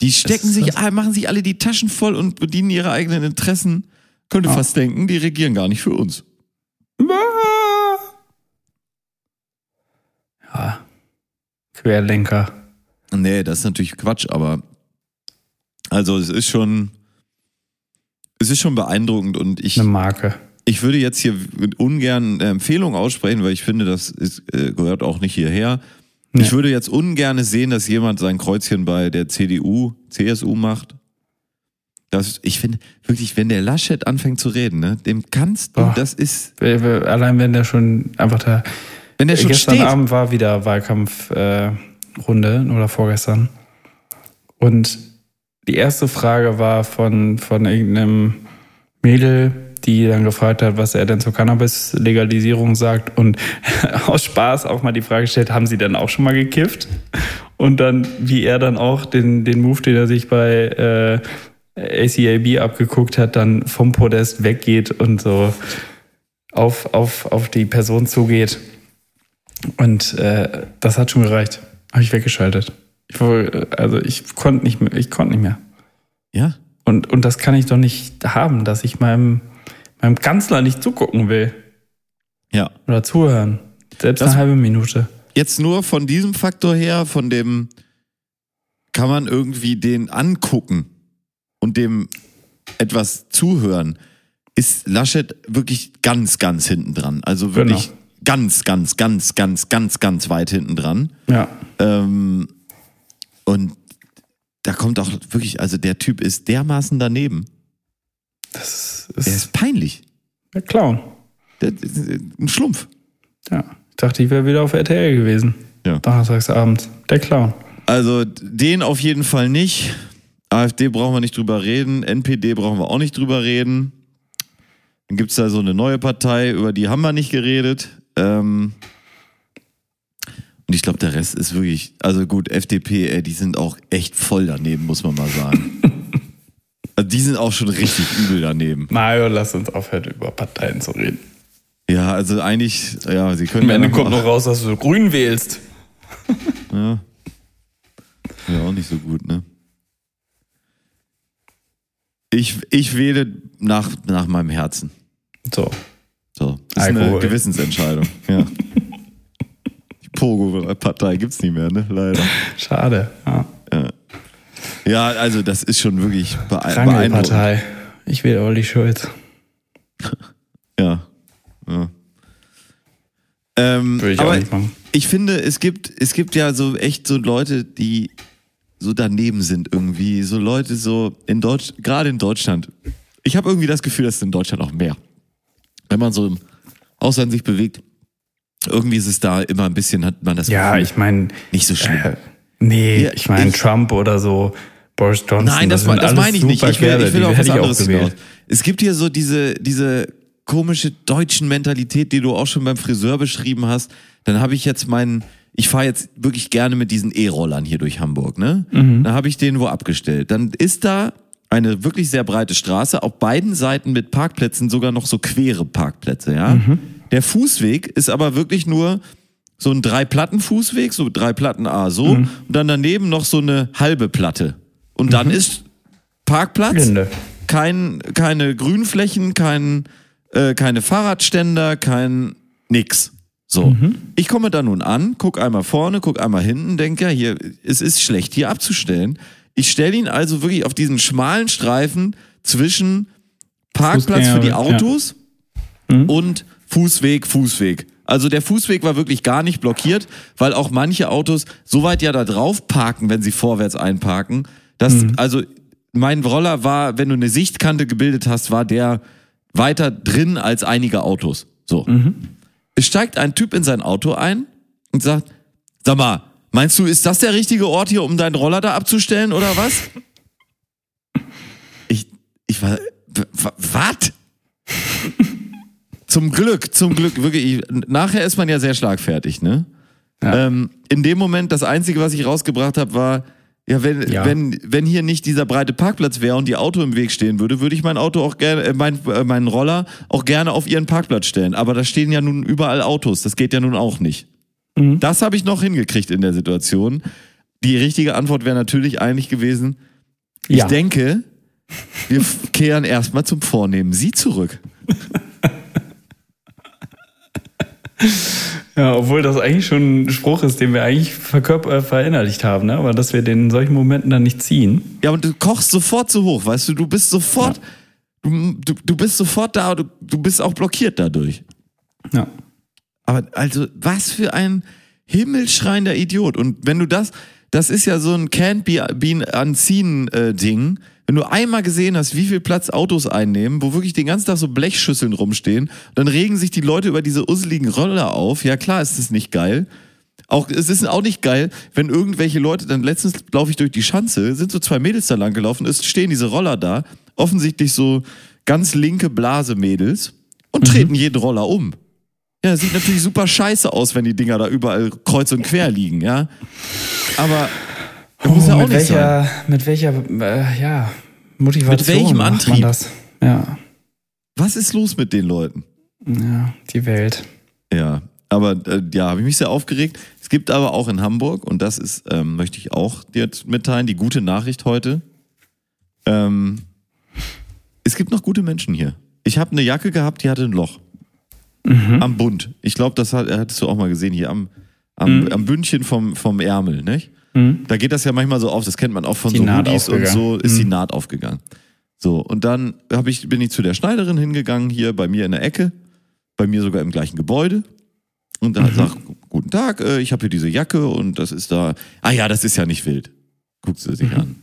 die stecken sich, das. machen sich alle die Taschen voll und bedienen ihre eigenen Interessen. Könnte fast denken, die regieren gar nicht für uns. Ja. Querlenker. Nee, das ist natürlich Quatsch, aber also es ist schon, es ist schon beeindruckend und ich, Eine Marke. ich würde jetzt hier ungern eine Empfehlung aussprechen, weil ich finde, das ist, äh, gehört auch nicht hierher. Ich würde jetzt ungern sehen, dass jemand sein Kreuzchen bei der CDU, CSU macht. Das, ich finde wirklich, wenn der Laschet anfängt zu reden, ne, dem kannst du, Boah. das ist, Allein wenn der schon einfach da. wenn der schon gestern steht. Abend war wieder Wahlkampfrunde äh, oder vorgestern. Und die erste Frage war von, von irgendeinem Mädel, die dann gefragt hat, was er denn zur Cannabis-Legalisierung sagt und (laughs) aus Spaß auch mal die Frage stellt, haben Sie denn auch schon mal gekifft? Und dann, wie er dann auch den, den Move, den er sich bei äh, ACAB abgeguckt hat, dann vom Podest weggeht und so auf, auf, auf die Person zugeht. Und äh, das hat schon gereicht. Habe ich weggeschaltet. Ich, also ich konnte nicht mehr. Ich konnte nicht mehr. Ja, Und, und das kann ich doch nicht haben, dass ich meinem, meinem Kanzler nicht zugucken will ja. oder zuhören. Selbst Das- eine halbe Minute. jetzt nur von diesem Faktor her, von dem kann man irgendwie den angucken und dem etwas zuhören, ist Laschet wirklich ganz, ganz hinten dran. Also wirklich Genau. ganz, ganz, ganz, ganz, ganz, ganz weit hinten dran. Ja. Ähm, und da kommt auch wirklich, also der Typ ist dermaßen daneben. Das Er ist ist peinlich. der Clown. Der, ein Schlumpf. Ja. Ich dachte, ich wäre wieder auf RTL gewesen. Ja. Donnerstagsabends. Der Clown. Also den auf jeden Fall nicht. AfD brauchen wir nicht drüber reden. NPD brauchen wir auch nicht drüber reden. Dann gibt's da so eine neue Partei, über die haben wir nicht geredet. Ähm und ich glaube, der Rest ist wirklich, also gut, FDP, ey, die sind auch echt voll daneben, muss man mal sagen. (laughs) also die sind auch schon richtig übel daneben. Mario, lass uns aufhören, über Parteien zu reden. Ja, also eigentlich, ja, sie können Am ja Ende noch kommt noch raus, dass du grün wählst. Ja. Ja, auch nicht so gut, ne? Ich, ich wähle nach, nach meinem Herzen. So. So. Das ist eine. Gewissensentscheidung. (laughs) Ja. Die Pogo-Partei gibt's nicht mehr, ne? Leider. Schade. Ja. Ja, also das ist schon wirklich bee beeindruckend. Rangelpartei. Ich will Olli Schulz. (laughs) Ja. ja. Ähm, Würde ich aber auch nicht machen. ich finde, es gibt, es gibt ja so echt so Leute, die so daneben sind irgendwie. So Leute so in Deutsch, gerade in Deutschland. Ich habe irgendwie das Gefühl, dass es in Deutschland auch mehr. Wenn man so im Ausland sich bewegt, irgendwie ist es da immer ein bisschen, hat man das Ja, Gefühl, ich meine, nicht so schlimm. äh, nee, Ja, ich meine Trump oder so, Boris Johnson. Nein, das, das alles meine ich nicht. Ich will, ich will auf was auch anderes hinaus. gewählt. Es gibt hier so diese, diese komische deutschen Mentalität, die du auch schon beim Friseur beschrieben hast. Dann habe ich jetzt meinen, ich fahre jetzt wirklich gerne mit diesen E-Rollern hier durch Hamburg, ne? Mhm. Dann habe ich den wo abgestellt. Dann ist da eine wirklich sehr breite Straße, auf beiden Seiten mit Parkplätzen, sogar noch so quere Parkplätze, ja. Der Fußweg ist aber wirklich nur so ein Drei-Platten-Fußweg, so drei Platten A so, und dann daneben noch so eine halbe Platte. Und dann ist Parkplatz, Gelände. kein, keine Grünflächen, kein, äh, keine Fahrradständer, kein nix. So. Ich komme da nun an, guck einmal vorne, guck einmal hinten, denke ja, hier, es ist schlecht, hier abzustellen. Ich stelle ihn also wirklich auf diesen schmalen Streifen zwischen Parkplatz für die Fußgänger, ja. Autos und Fußweg, Fußweg. Also der Fußweg war wirklich gar nicht blockiert, weil auch manche Autos so weit ja da drauf parken, wenn sie vorwärts einparken, dass also mein Roller war, wenn du eine Sichtkante gebildet hast, war der weiter drin als einige Autos. So. Es steigt ein Typ in sein Auto ein und sagt, sag mal, meinst du, ist das der richtige Ort hier, um deinen Roller da abzustellen oder was? (laughs) Ich, ich war, was? Zum Glück, zum Glück, wirklich. Ich, nachher ist man ja sehr schlagfertig, ne? Ja. Ähm, in dem Moment, das Einzige, was ich rausgebracht habe, war, ja, wenn, Ja. wenn, wenn hier nicht dieser breite Parkplatz wäre und die Auto im Weg stehen würde, würde ich mein Auto auch gerne, äh, mein, äh, meinen Roller auch gerne auf ihren Parkplatz stellen. Aber da stehen ja nun überall Autos. Das geht ja nun auch nicht. Das habe ich noch hingekriegt in der Situation. Die richtige Antwort wäre natürlich eigentlich gewesen, ich Ja. denke, wir kehren erstmal zum Vornehmen Sie zurück. (laughs) Ja, obwohl das eigentlich schon ein Spruch ist, den wir eigentlich äh, verinnerlicht haben, ne? aber dass wir den in solchen Momenten dann nicht ziehen. Ja, und du kochst sofort zu hoch, weißt du, du bist sofort, du, du, du bist sofort da, du, du bist auch blockiert dadurch. Ja. Aber also, was für ein himmelschreiender Idiot. Und wenn du das, das ist ja so ein Can't be, be unseen äh, Ding. Wenn du einmal gesehen hast, wie viel Platz Autos einnehmen, wo wirklich den ganzen Tag so Blechschüsseln rumstehen, dann regen sich die Leute über diese usseligen Roller auf. Ja klar, ist das nicht geil. Auch, es ist auch nicht geil, wenn irgendwelche Leute, dann letztens laufe ich durch die Schanze, sind so zwei Mädels da lang gelaufen, es stehen diese Roller da, offensichtlich so ganz linke Blase-Mädels und treten jeden Roller um. Ja, sieht natürlich super scheiße aus, wenn die Dinger da überall kreuz und quer liegen, ja. Aber muss ja auch Oh, mit, nicht sein. welcher, mit welcher, äh, ja, Motivation Mit welchem macht Antrieb? man das? Ja, Was ist los mit den Leuten? ja, die Welt. Ja, aber äh, ja, habe ich mich sehr aufgeregt. Es gibt aber auch in Hamburg, und das ist, ähm, möchte ich auch dir mitteilen, die gute Nachricht heute. Ähm, es gibt noch gute Menschen hier. Ich habe eine Jacke gehabt, die hatte ein Loch. Am Bund. Ich glaube, das hat, hattest du auch mal gesehen hier am, am, am Bündchen vom, vom Ärmel, nicht? Da geht das ja manchmal so auf, das kennt man auch von Die so Naht Hoodies und so, ist die Naht aufgegangen. So, und dann ich, bin ich zu der Schneiderin hingegangen, hier bei mir in der Ecke, bei mir sogar im gleichen Gebäude. Und da sagt, guten Tag, äh, ich habe hier diese Jacke und das ist da. Ah ja, das ist ja nicht wild. Guckt sie sich an.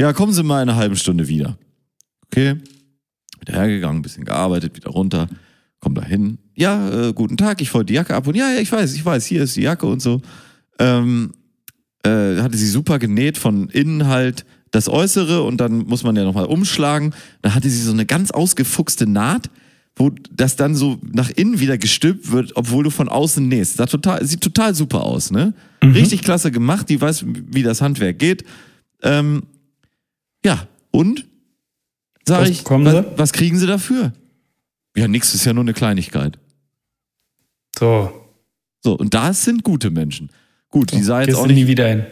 Ja, kommen Sie mal in einer halben Stunde wieder. Okay. Wieder hergegangen, ein bisschen gearbeitet, wieder runter. Komm da hin. Ja, äh, guten Tag, ich wollte die Jacke ab und ja, ja, ich weiß, ich weiß, hier ist die Jacke und so. Ähm, äh, hatte sie super genäht, von innen halt das Äußere und dann muss man ja nochmal umschlagen. Da hatte sie so eine ganz ausgefuchste Naht, wo das dann so nach innen wieder gestülpt wird, obwohl du von außen nähst. Sah total, sieht total super aus, ne? Richtig klasse gemacht, die weiß, wie das Handwerk geht. Ähm, ja, und? Sag Was ich, was, was kriegen sie dafür? Ja, nix ist ja nur eine Kleinigkeit. So, So, und das sind gute Menschen. Gut, die sah jetzt auch du nicht nie wieder hin.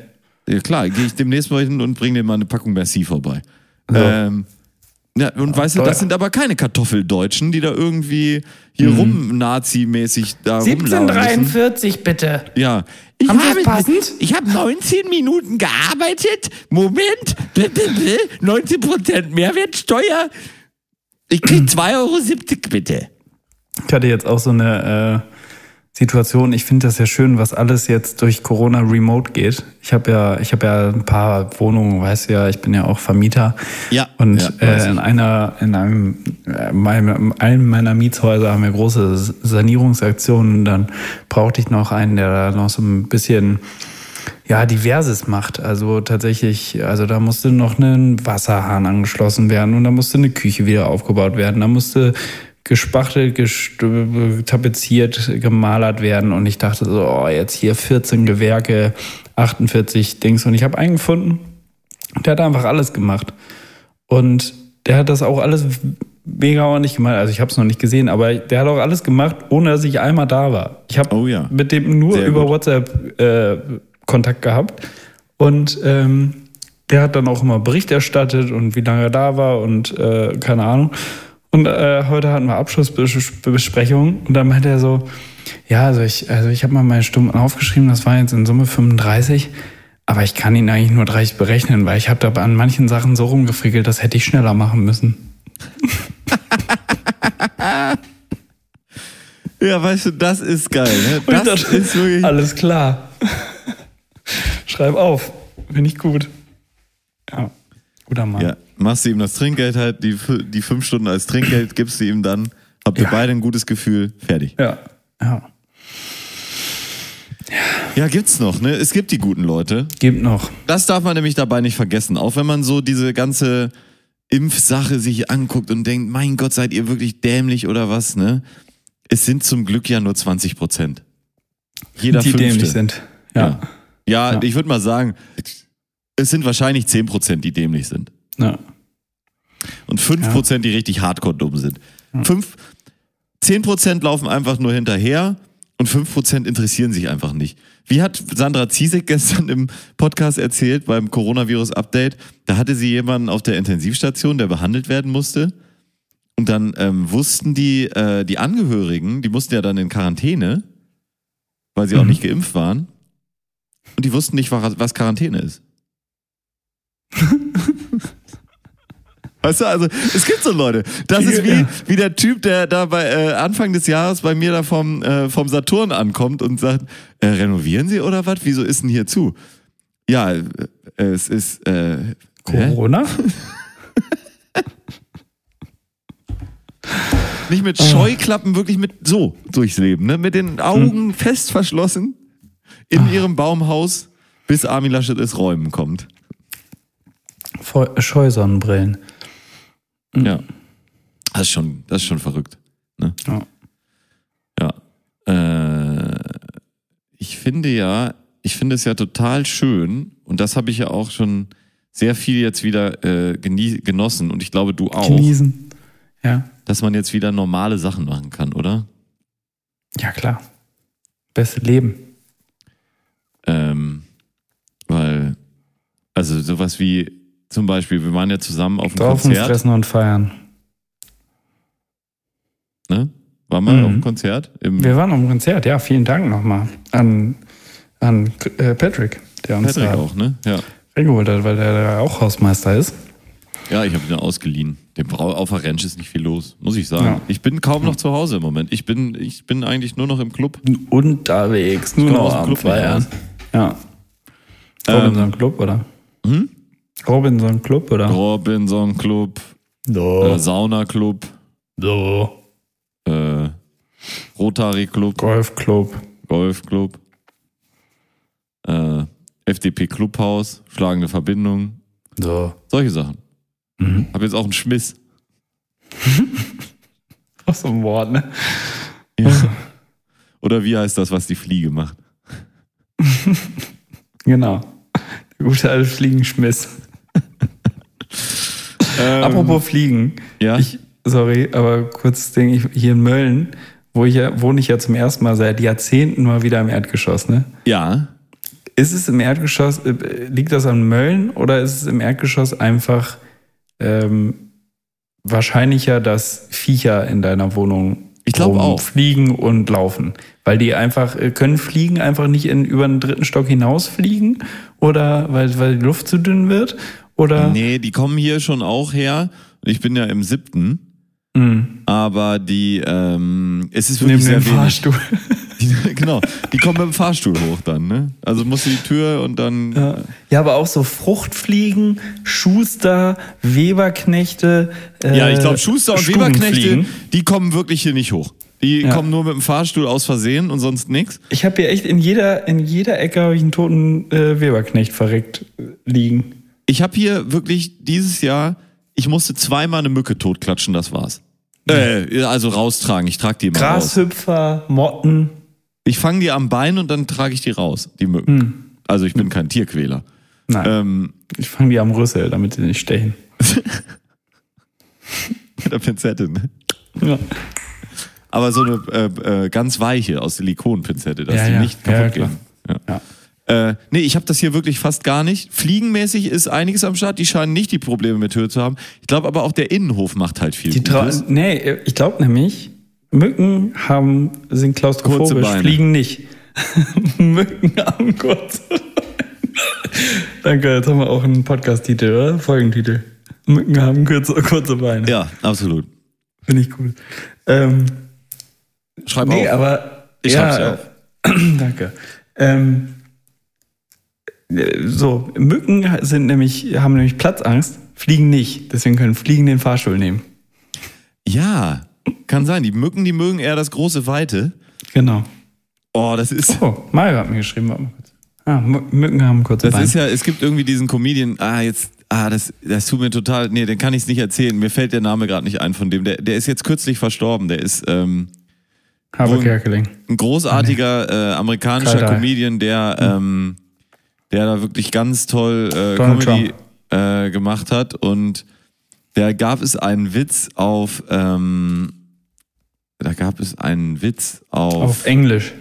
ja, klar, gehe ich demnächst mal hin und bringe dir mal eine Packung Merci vorbei. So. Ähm, ja, und weißt du, das sind aber keine Kartoffeldeutschen, die da irgendwie hier Mhm. rum Nazi-mäßig da rumlaufen. 1743 bitte. Ja. Ich Haben das passend? ich habe 19 Minuten gearbeitet. Moment. 19% Mehrwertsteuer. Ich krieg 2,70 Euro bitte. Ich hatte jetzt auch so eine äh, Situation, ich finde das ja schön, was alles jetzt durch Corona remote geht. Ich habe ja, ich habe ja ein paar Wohnungen, weißt du ja, ich bin ja auch Vermieter. Ja, Und ja, äh, in einer, in einem, äh, meinem, einem meiner Mietshäuser haben wir große Sanierungsaktionen. Dann brauchte ich noch einen, der da noch so ein bisschen ja, diverses macht. Also tatsächlich, also da musste noch ein Wasserhahn angeschlossen werden und da musste eine Küche wieder aufgebaut werden. Da musste gespachtelt, tapeziert, gemalert werden und ich dachte so, oh, jetzt hier 14 Gewerke, 48 Dings und ich habe einen gefunden, der hat einfach alles gemacht. Und der hat das auch alles mega ordentlich gemacht. Also ich habe es noch nicht gesehen, aber der hat auch alles gemacht, ohne dass ich einmal da war. Ich habe Oh ja. mit dem nur Sehr über gut. WhatsApp äh, Kontakt gehabt. Und ähm, der hat dann auch immer Bericht erstattet und wie lange er da war und äh, keine Ahnung. Und äh, heute hatten wir Abschlussbesprechung und dann meinte er so, ja, also ich, also ich habe mal meine Stunden aufgeschrieben, das waren jetzt in Summe 35, aber ich kann ihn eigentlich nur 30 berechnen, weil ich habe da an manchen Sachen so rumgefrickelt, das hätte ich schneller machen müssen. (laughs) Ja, weißt du, das ist geil. Ne? Das dachte, ist wirklich. (laughs) alles klar. Schreib auf, finde ich gut. Ja, guter Mann. Ja, machst du ihm das Trinkgeld halt, die, die fünf Stunden als Trinkgeld gibst du ihm dann, habt ihr Ja. beide ein gutes Gefühl, fertig. ja. ja. Ja, gibt's noch, ne? Es gibt die guten Leute. Gibt noch. Das darf man nämlich dabei nicht vergessen. Auch wenn man so diese ganze Impfsache sich anguckt und denkt, mein Gott, seid ihr wirklich dämlich oder was, ne? Es sind zum Glück ja nur 20 Prozent. Jeder die Fünfte. dämlich sind. Ja. Ja, Ja. ich würde mal sagen, es sind wahrscheinlich 10 Prozent, die dämlich sind. ja. Und 5 Prozent, die richtig hardcore dumm sind. Fünf, 10 Prozent laufen einfach nur hinterher und 5 Prozent interessieren sich einfach nicht. Wie hat Sandra Ziesek (laughs) gestern im Podcast erzählt beim Coronavirus-Update? Da hatte sie jemanden auf der Intensivstation, der behandelt werden musste. Und dann ähm, wussten die, äh, die Angehörigen, die mussten ja dann in Quarantäne, weil sie auch nicht geimpft waren. Und die wussten nicht, was Quarantäne ist. (laughs) Weißt du, also es gibt so Leute. Das ist wie, wie der Typ, der da bei äh, Anfang des Jahres bei mir da vom, äh, vom Saturn ankommt und sagt, äh, renovieren Sie oder was? Wieso ist denn hier zu? Ja, äh, es ist äh? Corona? (laughs) nicht mit Scheuklappen, wirklich mit so durchs Leben, ne? Mit den Augen fest verschlossen in ihrem Baumhaus, bis Armin Laschet ins Räumen kommt. Scheusonnenbrillen. Ja. Das ist schon, das ist schon verrückt. Ne? Ja. Ja. Äh, ich finde ja, ich finde es ja total schön, und das habe ich ja auch schon sehr viel jetzt wieder äh, genossen, und ich glaube, du auch, Genießen. Ja. dass man jetzt wieder normale Sachen machen kann, oder? Ja, klar. Beste Leben. Ähm, weil, also sowas wie zum Beispiel, wir waren ja zusammen auf dem Saufen, Konzert, fressen und feiern. ne? Waren wir Mhm. auf dem Konzert? Im Wir waren am Konzert, ja. Vielen Dank nochmal an, an äh, Patrick, der uns Patrick da auch, ne? Ja. reingeholt hat, weil der da auch Hausmeister ist. Ja, ich habe ihn ausgeliehen. Dem Brau auf der Ranch ist nicht viel los, muss ich sagen. Ja. Ich bin kaum noch zu Hause im Moment. Ich bin, ich bin eigentlich nur noch im Club. Unterwegs, nur noch dem am Club Feiern. Ja. Ähm, Robinson Club, oder? Hm? Robinson Club, oder? Robinson Club, So. äh, Sauna Club, so. äh, Rotary Club, Golf Club. Golf Club, äh, FDP Clubhaus, schlagende Verbindung, So. solche Sachen. Mhm. Hab jetzt auch einen Schmiss. (laughs) Auch so ein Wort, ne? Oder wie heißt das, was die Fliege macht? (laughs) Genau. Der gute alte Fliegenschmiss. Ähm, Apropos Fliegen. ja? Ich, sorry, aber kurzes Ding. Ich, hier in Mölln, wo ich ja, wohne ich ja zum ersten Mal seit Jahrzehnten mal wieder im Erdgeschoss, ne? ja, Ist es im Erdgeschoss, äh, liegt das an Mölln oder ist es im Erdgeschoss einfach ähm, wahrscheinlicher, dass Viecher in deiner Wohnung Ich glaub auch. fliegen und laufen? Weil die einfach, äh, können Fliegen einfach nicht in, über den dritten Stock hinausfliegen oder weil, weil die Luft zu dünn wird? Oder? Nee, die kommen hier schon auch her. Ich bin ja im siebten. Mhm. Aber die, ähm, es ist Neben wirklich sehr wenig. Fahrstuhl. (laughs) Die, genau, die kommen mit dem Fahrstuhl hoch dann, ne? Also musst du die Tür und dann. Ja. ja, aber auch so Fruchtfliegen, Schuster, Weberknechte. Äh, Ja, ich glaube, Schuster und Weberknechte, die kommen wirklich hier nicht hoch. Die Ja. kommen nur mit dem Fahrstuhl aus Versehen und sonst nix. Ich habe hier echt in jeder, in jeder Ecke habe ich einen toten äh, Weberknecht verreckt äh, liegen. Ich habe hier wirklich dieses Jahr, ich musste zweimal eine Mücke totklatschen, das war's. Äh, also raustragen, ich trage die immer raus. Grashüpfer, Motten. Ich fange die am Bein und dann trage ich die raus, die Mücken. Hm. Also ich bin kein Tierquäler. Nein, Ähm, ich fange die am Rüssel, damit sie nicht stechen. (laughs) Mit der Pinzette, ne? Ja. Aber so eine äh, äh, ganz weiche aus Silikonpinzette, dass Ja, die ja. nicht Ja, kaputt klar. gehen. Ja. Ja. Äh, nee, ich habe das hier wirklich fast gar nicht. Fliegenmäßig ist einiges am Start. Die scheinen nicht die Probleme mit Höhe zu haben. Ich glaube aber auch der Innenhof macht halt viel. Die Gutes. nee, ich glaube nämlich, Mücken haben, sind Kurze klaustrophobisch, fliegen nicht. (laughs) Mücken haben kurze Beine. Danke, jetzt haben wir auch einen Podcast-Titel, oder? Folgentitel. Mücken haben kurze, kurze Beine. Ja, absolut. Finde ich cool. Ähm, Schreib nee, auf. aber. Ich ja, schreib's dir äh, (clears throat) Danke. Ähm, äh, so, Mücken sind nämlich, haben nämlich Platzangst, fliegen nicht. Deswegen können Fliegen den Fahrstuhl nehmen. Ja, kann sein. Die Mücken, die mögen eher das große Weite. Genau. Oh, das ist. Oh, Mario hat mir geschrieben, warte mal kurz. Ah, Mü- Mücken haben kurze Das Beine. ist ja, es gibt irgendwie diesen Comedian, ah, jetzt, ah, das, das tut mir total, nee, den kann ich nicht erzählen. Mir fällt der Name gerade nicht ein von dem. Der, der ist jetzt kürzlich verstorben. Der ist ähm, Habe wohl- Kerkeling. ein großartiger äh, amerikanischer. Comedian, der, ähm, der da wirklich ganz toll äh, Comedy äh, gemacht hat. Und da gab es einen Witz auf, ähm, da gab es einen Witz Auf Englisch.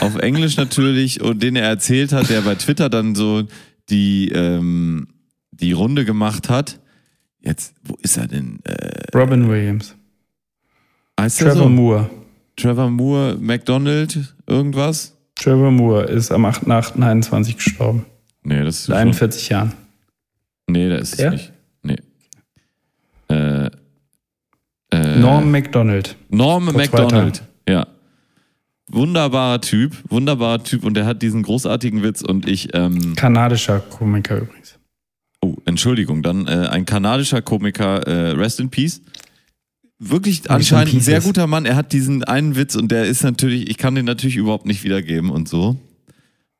auf Englisch natürlich und den er erzählt hat, der bei Twitter dann so die, ähm, die Runde gemacht hat. Jetzt, wo ist er denn? Äh, Robin Williams. heißt Trevor so? Moore. Trevor Moore, McDonald, irgendwas? Trevor Moore ist am 8.8.21 gestorben. Nee, das ist Mit 41 Jahren. Nee, der ist es Der? nicht. Nee. Äh, äh, Norm MacDonald. Norm McDonald. Ja. Wunderbarer Typ, wunderbarer Typ und der hat diesen großartigen Witz und ich, ähm, Kanadischer Komiker übrigens. oh, Entschuldigung, dann äh, ein kanadischer Komiker, äh, Rest in Peace. Wirklich anscheinend ein sehr guter Mann. Er hat diesen einen Witz und der ist natürlich, ich kann den natürlich überhaupt nicht wiedergeben und so.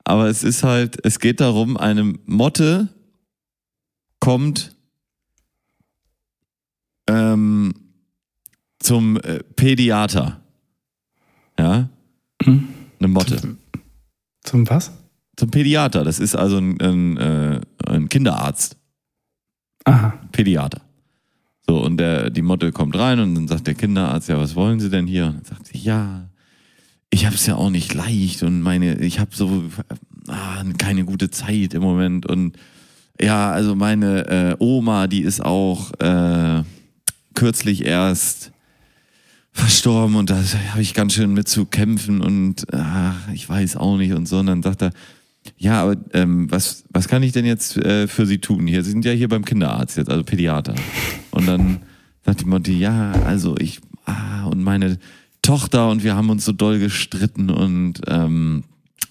Aber es ist halt, es geht darum, eine Motte kommt ähm, zum äh, Pädiater. Ja? Mhm. Eine Motte. Zum was? Zum Pädiater. Das ist also ein, ein, äh, ein Kinderarzt. Aha. Pädiater. So, und der, die Motte kommt rein und dann sagt der Kinderarzt, ja, was wollen Sie denn hier? Und dann sagt sie, ja, ich habe es ja auch nicht leicht und meine, ich habe so ah, keine gute Zeit im Moment und ja, also meine äh, Oma, die ist auch äh, kürzlich erst verstorben und da habe ich ganz schön mit zu kämpfen und ah, ich weiß auch nicht und so. Und dann sagt er, ja, aber ähm, was, was kann ich denn jetzt äh, für Sie tun? Hier, Sie sind ja hier beim Kinderarzt jetzt, also Pädiater. Und dann sagt die Mutti, ja, also ich, ah, und meine Tochter und wir haben uns so doll gestritten und ähm,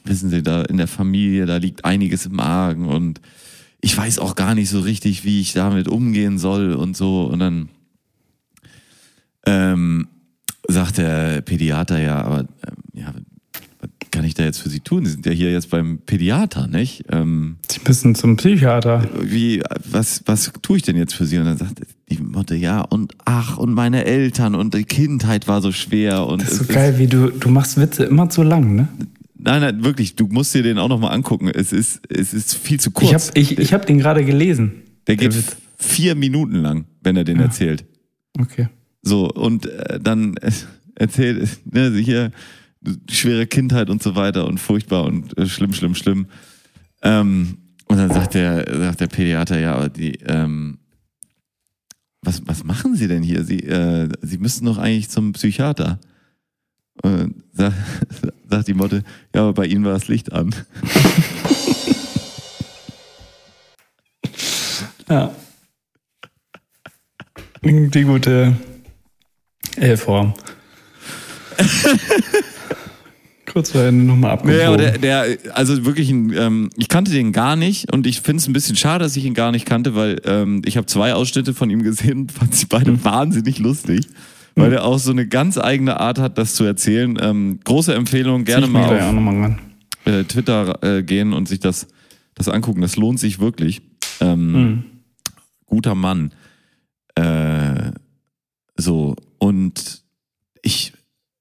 wissen Sie, da in der Familie, da liegt einiges im Argen und ich weiß auch gar nicht so richtig, wie ich damit umgehen soll und so. Und dann ähm, sagt der Pädiater ja, aber ähm, ja, kann ich da jetzt für Sie tun? Sie sind ja hier jetzt beim Pädiater, nicht? Ähm, Sie müssen zum Psychiater. wie, was, was tue ich denn jetzt für Sie? Und dann sagt die Mutter, ja, und ach, und meine Eltern und die Kindheit war so schwer. Und Das ist so geil, wie du, du machst Witze immer zu lang, ne? Nein, nein, wirklich, du musst dir den auch nochmal angucken. Es ist, es ist viel zu kurz. Ich habe ich, ich hab den gerade gelesen. der geht Witz. vier Minuten lang, wenn er den erzählt. Okay. So, und äh, dann äh, erzählt, ne, hier, schwere Kindheit und so weiter und furchtbar und äh, schlimm, schlimm, schlimm. Ähm, und dann sagt der, sagt der Pädiater, ja, aber die, ähm, was, was machen Sie denn hier? Sie, äh, Sie müssten doch eigentlich zum Psychiater. Und sagt, (laughs) sagt die Motte, ja, aber bei Ihnen war das Licht an. (laughs) Ja. Die gute L-Form. (laughs) Kurz vorher nochmal abgebogen. Ja, der, der, also wirklich, ein, ähm, ich kannte den gar nicht und ich finde es ein bisschen schade, dass ich ihn gar nicht kannte, weil ähm, ich habe zwei Ausschnitte von ihm gesehen und fand sie beide Hm. wahnsinnig lustig, weil er auch so eine ganz eigene Art hat, das zu erzählen. Ähm, große Empfehlung, gerne mal auf ran. äh, Twitter äh, gehen und sich das, das angucken. Das lohnt sich wirklich. Mhm. Guter Mann. Äh, so, und ich,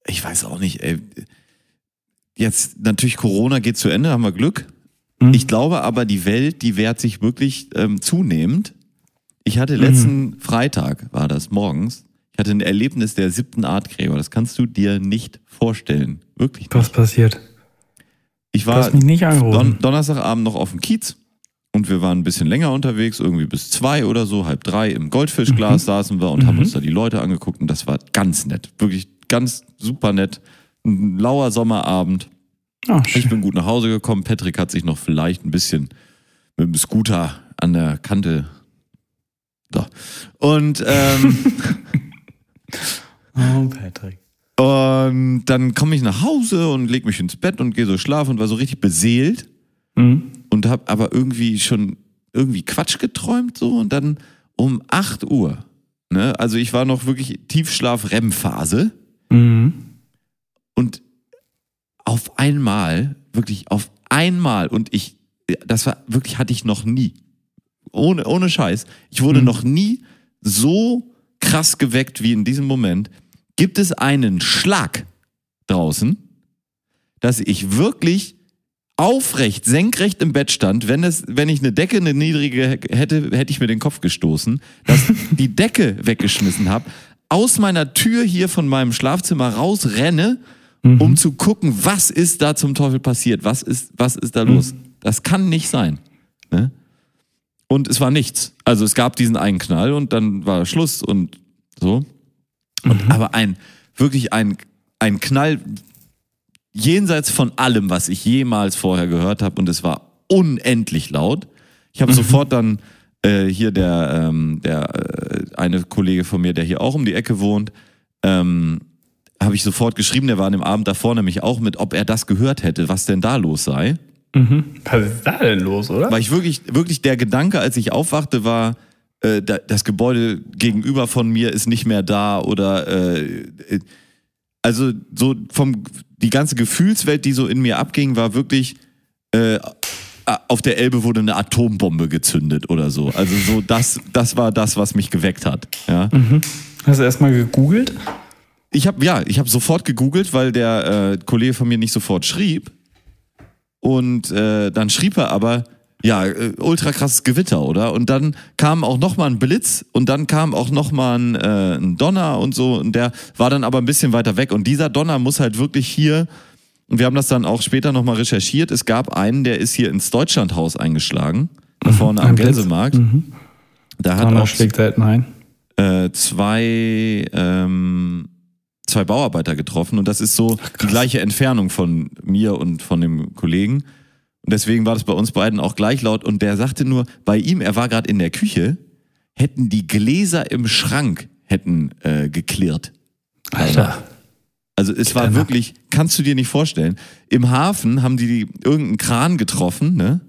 ich weiß auch nicht, ey. Jetzt natürlich Corona geht zu Ende, haben wir Glück. Mhm. Ich glaube aber, die Welt, die wehrt sich wirklich ähm, zunehmend. Ich hatte letzten Freitag, war das morgens, ich hatte ein Erlebnis der siebten Art, Gregor. Das kannst du dir nicht vorstellen. Wirklich nicht. Was passiert? Ich war. Don Donnerstagabend noch auf dem Kiez und wir waren ein bisschen länger unterwegs, irgendwie bis zwei oder so, halb drei. Im Goldfischglas saßen wir und haben uns da die Leute angeguckt und das war ganz nett. Wirklich ganz super nett. Ein lauer Sommerabend. Oh, Ich bin gut nach Hause gekommen. Patrick hat sich noch vielleicht ein bisschen mit dem Scooter an der Kante. So. Und, ähm, (laughs) Oh, Patrick. und dann komme ich nach Hause und leg mich ins Bett und gehe so schlafen und war so richtig beseelt. Mhm. und habe aber irgendwie schon irgendwie Quatsch geträumt so und dann um 8 Uhr, ne, also ich war noch wirklich Tiefschlaf-REM-Phase Mhm. und auf einmal, wirklich auf einmal und ich, das war wirklich, hatte ich noch nie, ohne, ohne Scheiß, ich wurde noch nie so krass geweckt wie in diesem Moment, gibt es einen Schlag draußen, dass ich wirklich aufrecht, senkrecht im Bett stand. Wenn, es, wenn ich eine Decke, eine niedrige hätte, hätte ich mir den Kopf gestoßen, dass (laughs) die Decke weggeschmissen habe, aus meiner Tür hier von meinem Schlafzimmer rausrenne, um zu gucken, was ist da zum Teufel passiert, was ist, was ist da los. Das kann nicht sein. Ne? Und es war nichts. Also es gab diesen einen Knall und dann war Schluss und so. Und, Aber ein, wirklich ein, ein Knall jenseits von allem, was ich jemals vorher gehört habe und es war unendlich laut. Ich habe sofort dann äh, hier der, ähm, der äh, eine Kollege von mir, der hier auch um die Ecke wohnt, ähm, habe ich sofort geschrieben, der war an dem Abend davor nämlich auch mit, ob er das gehört hätte, was denn da los sei. Mhm. Was ist da denn los, oder? Weil ich wirklich, wirklich der Gedanke, als ich aufwachte, war, äh, da, das Gebäude gegenüber von mir ist nicht mehr da oder äh, äh, also so vom die ganze Gefühlswelt, die so in mir abging, war wirklich äh, auf der Elbe wurde eine Atombombe gezündet oder so. Also so das, das war das, was mich geweckt hat. Ja. Hast du erstmal gegoogelt? Ich habe ja, ich habe sofort gegoogelt, weil der äh, Kollege von mir nicht sofort schrieb. Und äh, dann schrieb er aber, ja, äh, ultra krasses Gewitter, oder? Und dann kam auch noch mal ein Blitz und dann kam auch noch mal ein, äh, ein Donner und so. Und der war dann aber ein bisschen weiter weg. Und dieser Donner muss halt wirklich hier, und wir haben das dann auch später noch mal recherchiert, es gab einen, der ist hier ins Deutschlandhaus eingeschlagen, da vorne am Blitz. Gänsemarkt. Da hat Donner auch schlägt selten ein. äh, zwei, ähm, zwei Bauarbeiter getroffen und das ist so die gleiche Entfernung von mir und von dem Kollegen. Und deswegen war das bei uns beiden auch gleich laut und der sagte nur, bei ihm, er war gerade in der Küche, hätten die Gläser im Schrank hätten äh, geklirrt. Alter. Also es war einmal. wirklich, kannst du dir nicht vorstellen. Im Hafen haben die, die irgendeinen Kran getroffen, ne?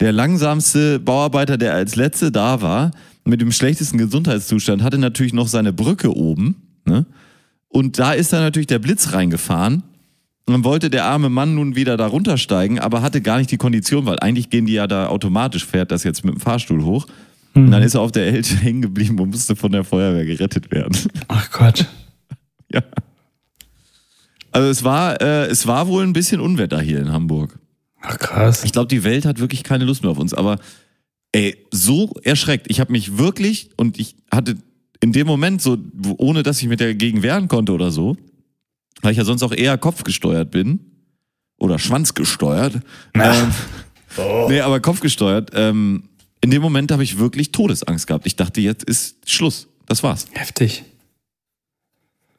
Der langsamste Bauarbeiter, der als letzte da war, mit dem schlechtesten Gesundheitszustand, hatte natürlich noch seine Brücke oben, ne? Und da ist dann natürlich der Blitz reingefahren. Und dann wollte der arme Mann nun wieder da runtersteigen, aber hatte gar nicht die Kondition, weil eigentlich gehen die ja da automatisch, fährt das jetzt mit dem Fahrstuhl hoch. Und dann ist er auf der Elche (laughs) hängen geblieben und musste von der Feuerwehr gerettet werden. Ach Gott. (laughs) Ja. Also es war, äh, es war wohl ein bisschen Unwetter hier in Hamburg. Ach krass. Ich glaube, die Welt hat wirklich keine Lust mehr auf uns. Aber ey, so erschreckt. Ich habe mich wirklich und ich hatte in dem Moment so, ohne dass ich mich dagegen wehren konnte oder so, weil ich ja sonst auch eher kopfgesteuert bin oder schwanzgesteuert. (laughs) Ähm, Nee, aber kopfgesteuert. Ähm, in dem Moment habe ich wirklich Todesangst gehabt. Ich dachte, jetzt ist Schluss. Das war's. Heftig.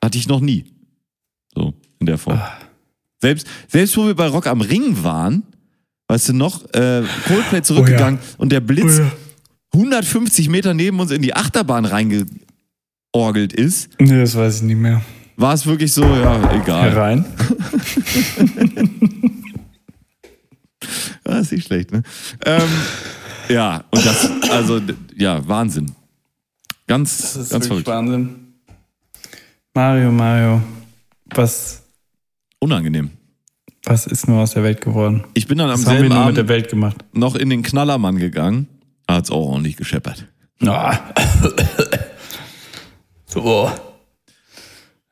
Hatte ich noch nie. So, in der Form. Ah. Selbst, selbst wo wir bei Rock am Ring waren, weißt du noch, äh, Coldplay zurückgegangen und der Blitz 150 Meter neben uns in die Achterbahn reingeorgelt ist, Nee, das weiß ich nicht mehr. war es wirklich so, ja, egal. Herein. (laughs) Ah, ist nicht schlecht, ne? Ähm, ja, und das, also, ja, Wahnsinn. Ganz, Das ist ganz verrückt. Wahnsinn. Mario, Mario, was, Unangenehm. was ist nur aus der Welt geworden? Ich bin dann am Was haben wir selben nur mit der Abend Welt gemacht? noch in den Knallermann gegangen. Hat's auch ordentlich gescheppert. Ah. so.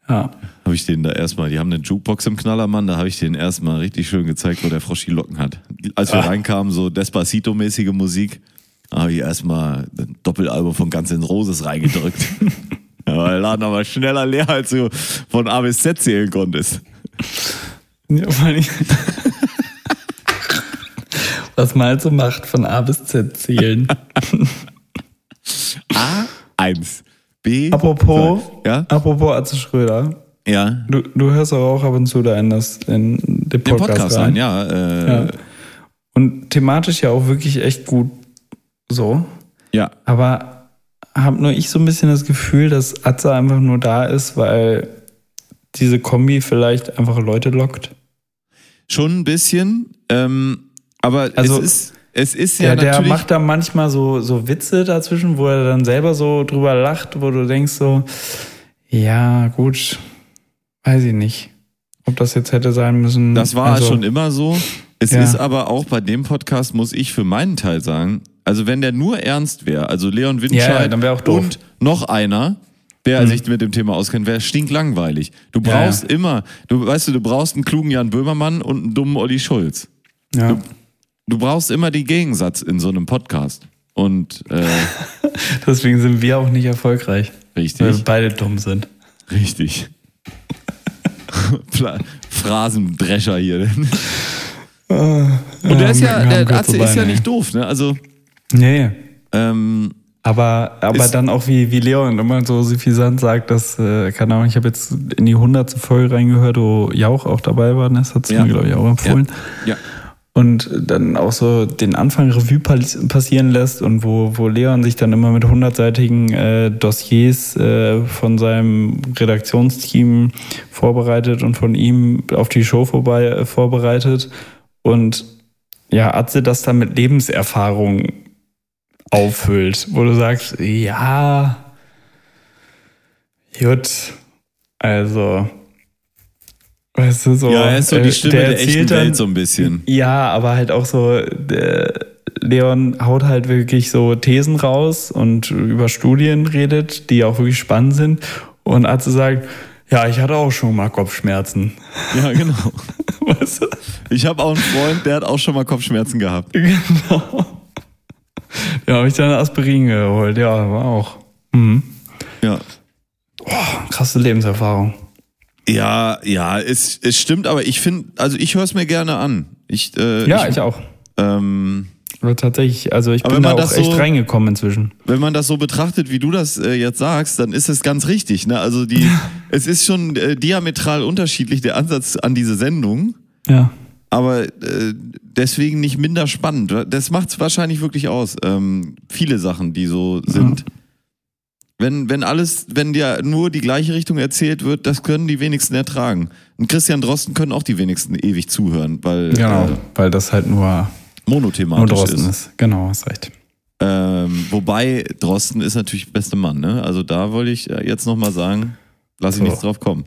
Ja. Habe ich denen da erstmal, die haben eine Jukebox im Knallermann, da habe ich denen erstmal richtig schön gezeigt, wo der Frosch die Locken hat. Als wir Ah. reinkamen, so Despacito-mäßige Musik. habe ich erstmal ein Doppelalbum von Guns N' Roses reingedrückt. (laughs) Aber der Laden aber schneller leer, als du von A bis Z zählen konntest. Ja, vor allem- Was man halt so macht, von A bis Z zählen. A1. B. Apropos, Ja? apropos Atze Schröder. Ja. Du, du hörst aber auch ab und zu da in, das, in den Den Podcast, Podcast rein. rein, ja. Äh, Ja. Und thematisch ja auch wirklich echt gut so. ja. Aber habe nur ich so ein bisschen das Gefühl, dass Atze einfach nur da ist, weil diese Kombi vielleicht einfach Leute lockt. Schon ein bisschen. Ähm, aber Also- es ist, es ist ja, Ja, der natürlich. macht da manchmal so, so Witze dazwischen, wo er dann selber so drüber lacht, wo du denkst so, ja, gut, weiß ich nicht, ob das jetzt hätte sein müssen. Das war Also, schon immer so. Es Ja. ist aber auch bei dem Podcast, muss ich für meinen Teil sagen, also wenn der nur ernst wäre, also Leon Winscheid Ja, ja, dann wär auch doof. und noch einer, der sich mit dem Thema auskennt, wäre stinklangweilig. Du Ja, ja. brauchst immer, du weißt du, du brauchst einen klugen Jan Böhmermann und einen dummen Olli Schulz. Ja. Du brauchst immer den Gegensatz in so einem Podcast. Und äh, (laughs) Deswegen sind wir auch nicht erfolgreich, weil wir richtig, beide dumm sind. richtig. (laughs) Phrasendrescher hier. (laughs) Und der ist ja, der Atze ist ja nicht doof, ne? Also, Nee, ähm, aber, aber Ist- dann auch wie, wie Leon immer so suffisant sagt, dass, äh, keine Ahnung, ich habe jetzt in die hundertste Folge reingehört, wo Jauch auch dabei war, das hat Ja. mir, glaube ich, auch empfohlen. ja. Und dann auch so den Anfang Revue pass- passieren lässt und wo, wo Leon sich dann immer mit hundertseitigen äh, Dossiers äh, von seinem Redaktionsteam vorbereitet und von ihm auf die Show vorbei äh, vorbereitet. Und ja, Atze das dann mit Lebenserfahrung auffüllt, wo du sagst, ja, gut, also, weißt du, so. Ja, er ist so äh, die Stimme der, echten erzählt dann- Welt so ein bisschen. ja, aber halt auch so, der Leon haut halt wirklich so Thesen raus und über Studien redet, die auch wirklich spannend sind. Und Atze sagt, ja, ich hatte auch schon mal Kopfschmerzen. (laughs) Ja, genau. (laughs) Weißt du? Ich habe auch einen Freund, der hat auch schon mal Kopfschmerzen gehabt. (laughs) Genau. (laughs) Ja, habe ich dann Aspirin geholt. Ja, war auch. Mhm. Ja. Krasse Lebenserfahrung. Ja, ja, es, es stimmt, aber ich finde, also ich höre es mir gerne an. Ich, äh, Ja, ich, auch. ähm, Aber tatsächlich, also ich bin da auch echt so- reingekommen inzwischen. wenn man das so betrachtet, wie du das äh, jetzt sagst, dann ist es ganz richtig. Ne? Also die, (laughs) es ist schon äh, diametral unterschiedlich der Ansatz an diese Sendung, Ja. Aber äh, deswegen nicht minder spannend. Das macht es wahrscheinlich wirklich aus. Ähm, viele Sachen, die so sind. Wenn, wenn alles, wenn dir nur die gleiche Richtung erzählt wird, das können die wenigsten ertragen. Und Christian Drosten können auch die wenigsten ewig zuhören, weil Genau, äh, weil das halt nur, nur monothematisch Drosten ist. ist. Genau, hast recht. Ähm, wobei Drosten ist natürlich der beste Mann, ne? Also da wollte ich äh, jetzt nochmal sagen, lass ich So. nichts drauf kommen.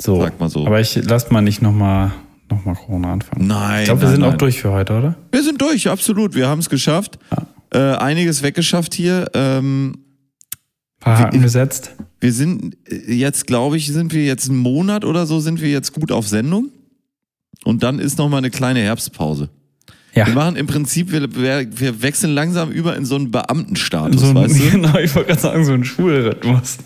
So. Sag mal so. Aber ich lass mal nicht nochmal noch mal Corona anfangen. Nein. Ich glaube, wir sind nein. auch durch für heute, oder? Wir sind durch, absolut. Wir haben es geschafft. Äh, einiges weggeschafft hier. Ähm, Paar Haken gesetzt. wir sind äh, jetzt, glaube ich, sind wir jetzt einen Monat oder so, sind wir jetzt gut auf Sendung. Und dann ist nochmal eine kleine Herbstpause. Ja. Wir machen im Prinzip, wir, wir, wir wechseln langsam über in so einen Beamtenstatus, So ein, weißt du? (laughs) Genau, ich wollte gerade sagen, so ein Schulrhythmus.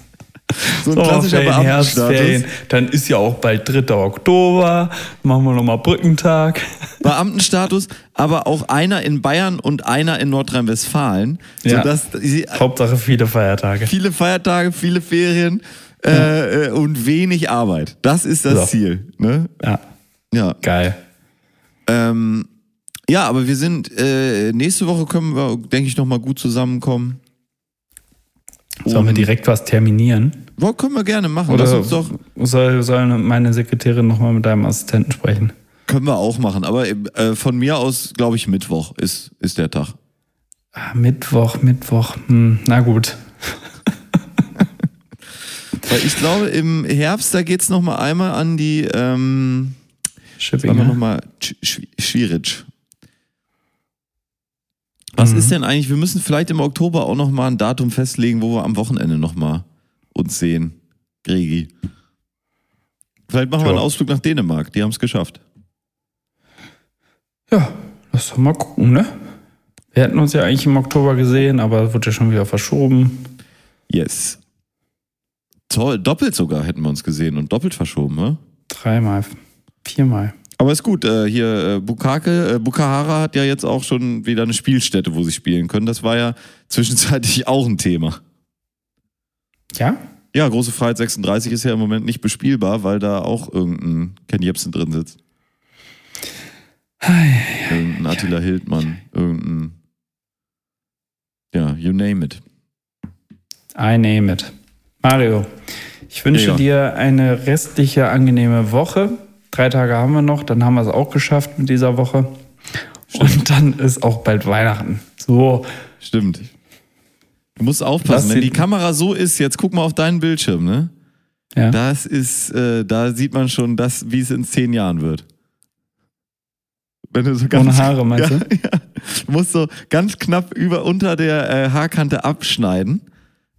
So ein klassischer Sommerferien, Herbstferien. Beamtenstatus. Dann ist ja auch bald 3. Oktober. Machen wir nochmal Brückentag. Beamtenstatus, aber auch einer in Bayern und einer in Nordrhein-Westfalen, Ja. sie Hauptsache viele Feiertage. viele Feiertage, viele Ferien äh, äh, und wenig Arbeit. Das ist das So. Ziel. Ne? Ja, Ja. geil. Ähm, ja, aber wir sind äh, nächste Woche können wir, denke ich, noch mal gut zusammenkommen. Sollen wir direkt was terminieren? Ja, können wir gerne machen. Lass Oder uns doch, soll, soll meine Sekretärin nochmal mit deinem Assistenten sprechen? können wir auch machen. Aber äh, von mir aus, glaube ich, Mittwoch ist, ist der Tag. Ah, Mittwoch, Mittwoch. Hm, na gut. (laughs) Weil ich glaube, im Herbst, da geht's noch mal einmal an die ähm, ne? nochmal schwierig. Was Mhm. ist denn eigentlich? Wir müssen vielleicht im Oktober auch nochmal ein Datum festlegen, wo wir am Wochenende nochmal uns sehen. Gregi. Vielleicht machen wir Ja. einen Ausflug nach Dänemark. Die haben es geschafft. Ja, lass doch mal gucken, ne? Wir hätten uns ja eigentlich im Oktober gesehen, aber wurde ja schon wieder verschoben. Yes. Toll, doppelt sogar hätten wir uns gesehen und doppelt verschoben, ne? Dreimal, viermal. Aber ist gut, äh, hier äh, Bukake, äh, Bukahara hat ja jetzt auch schon wieder eine Spielstätte, wo sie spielen können. Das war ja zwischenzeitlich (laughs) auch ein Thema. Ja? Ja, Große Freiheit 36 ist ja im Moment nicht bespielbar, weil da auch irgendein Ken Jebsen drin sitzt. Irgendein Attila Hildmann, irgendein. Ja, you name it. I name it. Mario, ich wünsche Ja. dir eine restliche angenehme Woche. Drei Tage haben wir noch, dann haben wir es auch geschafft mit dieser Woche. Und dann ist auch bald Weihnachten. So, Stimmt. Du musst aufpassen, Lass wenn die Kamera so ist, jetzt guck mal auf deinen Bildschirm, ne? ja. Das ist, äh, da sieht man schon das, wie es in zehn Jahren wird. Wenn du so ganz, Ohne Haare, (laughs) meinst ja, du? Ja. Du musst so ganz knapp über unter der äh, Haarkante abschneiden,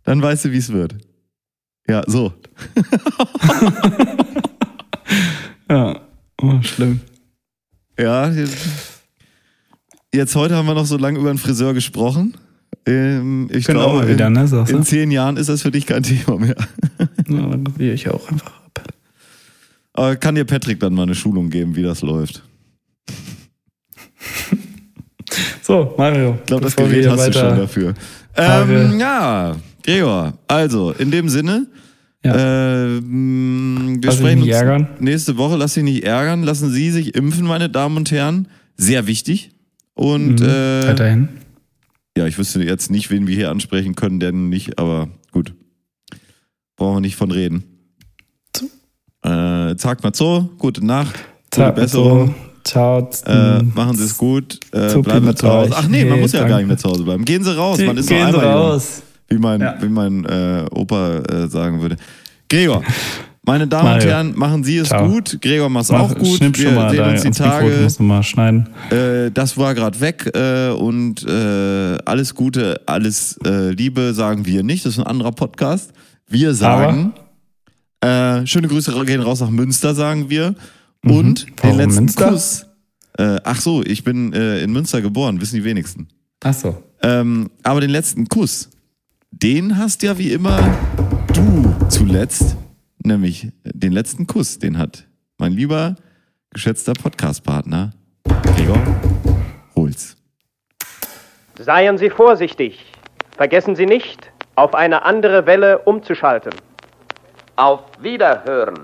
dann weißt du, wie es wird. Ja, so. (laughs) (laughs) ja. Oh, schlimm. Ja, jetzt- heute haben wir noch so lange über den Friseur gesprochen. Ähm, ich Können glaube, mal wieder, in, ne, in zehn Jahren ist das für dich kein Thema mehr. (laughs) Ja, dann rasiere ich auch einfach ab. Aber kann dir Patrick dann mal eine Schulung geben, wie das läuft? So, Mario. Ich glaube, das Gerät hast du schon dafür. Ähm, ja, Gregor, also in dem Sinne, Ja. ähm, wir Lass sprechen uns ärgern. nächste Woche. Lass dich nicht ärgern. Lassen Sie sich impfen, meine Damen und Herren. Sehr wichtig. Und Mhm. äh, Weiterhin. ja, ich wüsste jetzt nicht, wen wir hier ansprechen können, denn nicht, aber gut. Brauchen wir nicht von reden. Äh, sagt mal so, gute Nacht, gute Sag mal Besserung. so. Ciao. Äh, machen Sie es gut. Äh, bleiben wir zu Hause. Ach nee, man muss ja gar nicht mehr zu Hause bleiben. Gehen Sie raus. Man ist Gehen nur Sie einmal jung. Wie mein, Ja. wie mein äh, Opa äh, sagen würde. Gregor, meine Damen und Mario. Herren, machen Sie es Ciao. gut. Gregor, mach's Mach- auch gut. Wir schon mal sehen da uns die Tage. mal schneiden. Äh, das war gerade weg äh, und äh, alles Gute, alles äh, Liebe sagen wir nicht. Das ist ein anderer Podcast. Wir sagen, äh, schöne Grüße gehen raus nach Münster, sagen wir. Und den Mhm. Warum letzten Münster? Kuss. Äh, ach so, ich bin äh, in Münster geboren, wissen die wenigsten. Ach so. Ähm, aber den letzten Kuss, den hast ja wie immer du zuletzt, nämlich den letzten Kuss, den hat mein lieber, geschätzter Podcast-Partner Gregor Holz. Seien Sie vorsichtig. Vergessen Sie nicht, auf eine andere Welle umzuschalten. Auf Wiederhören.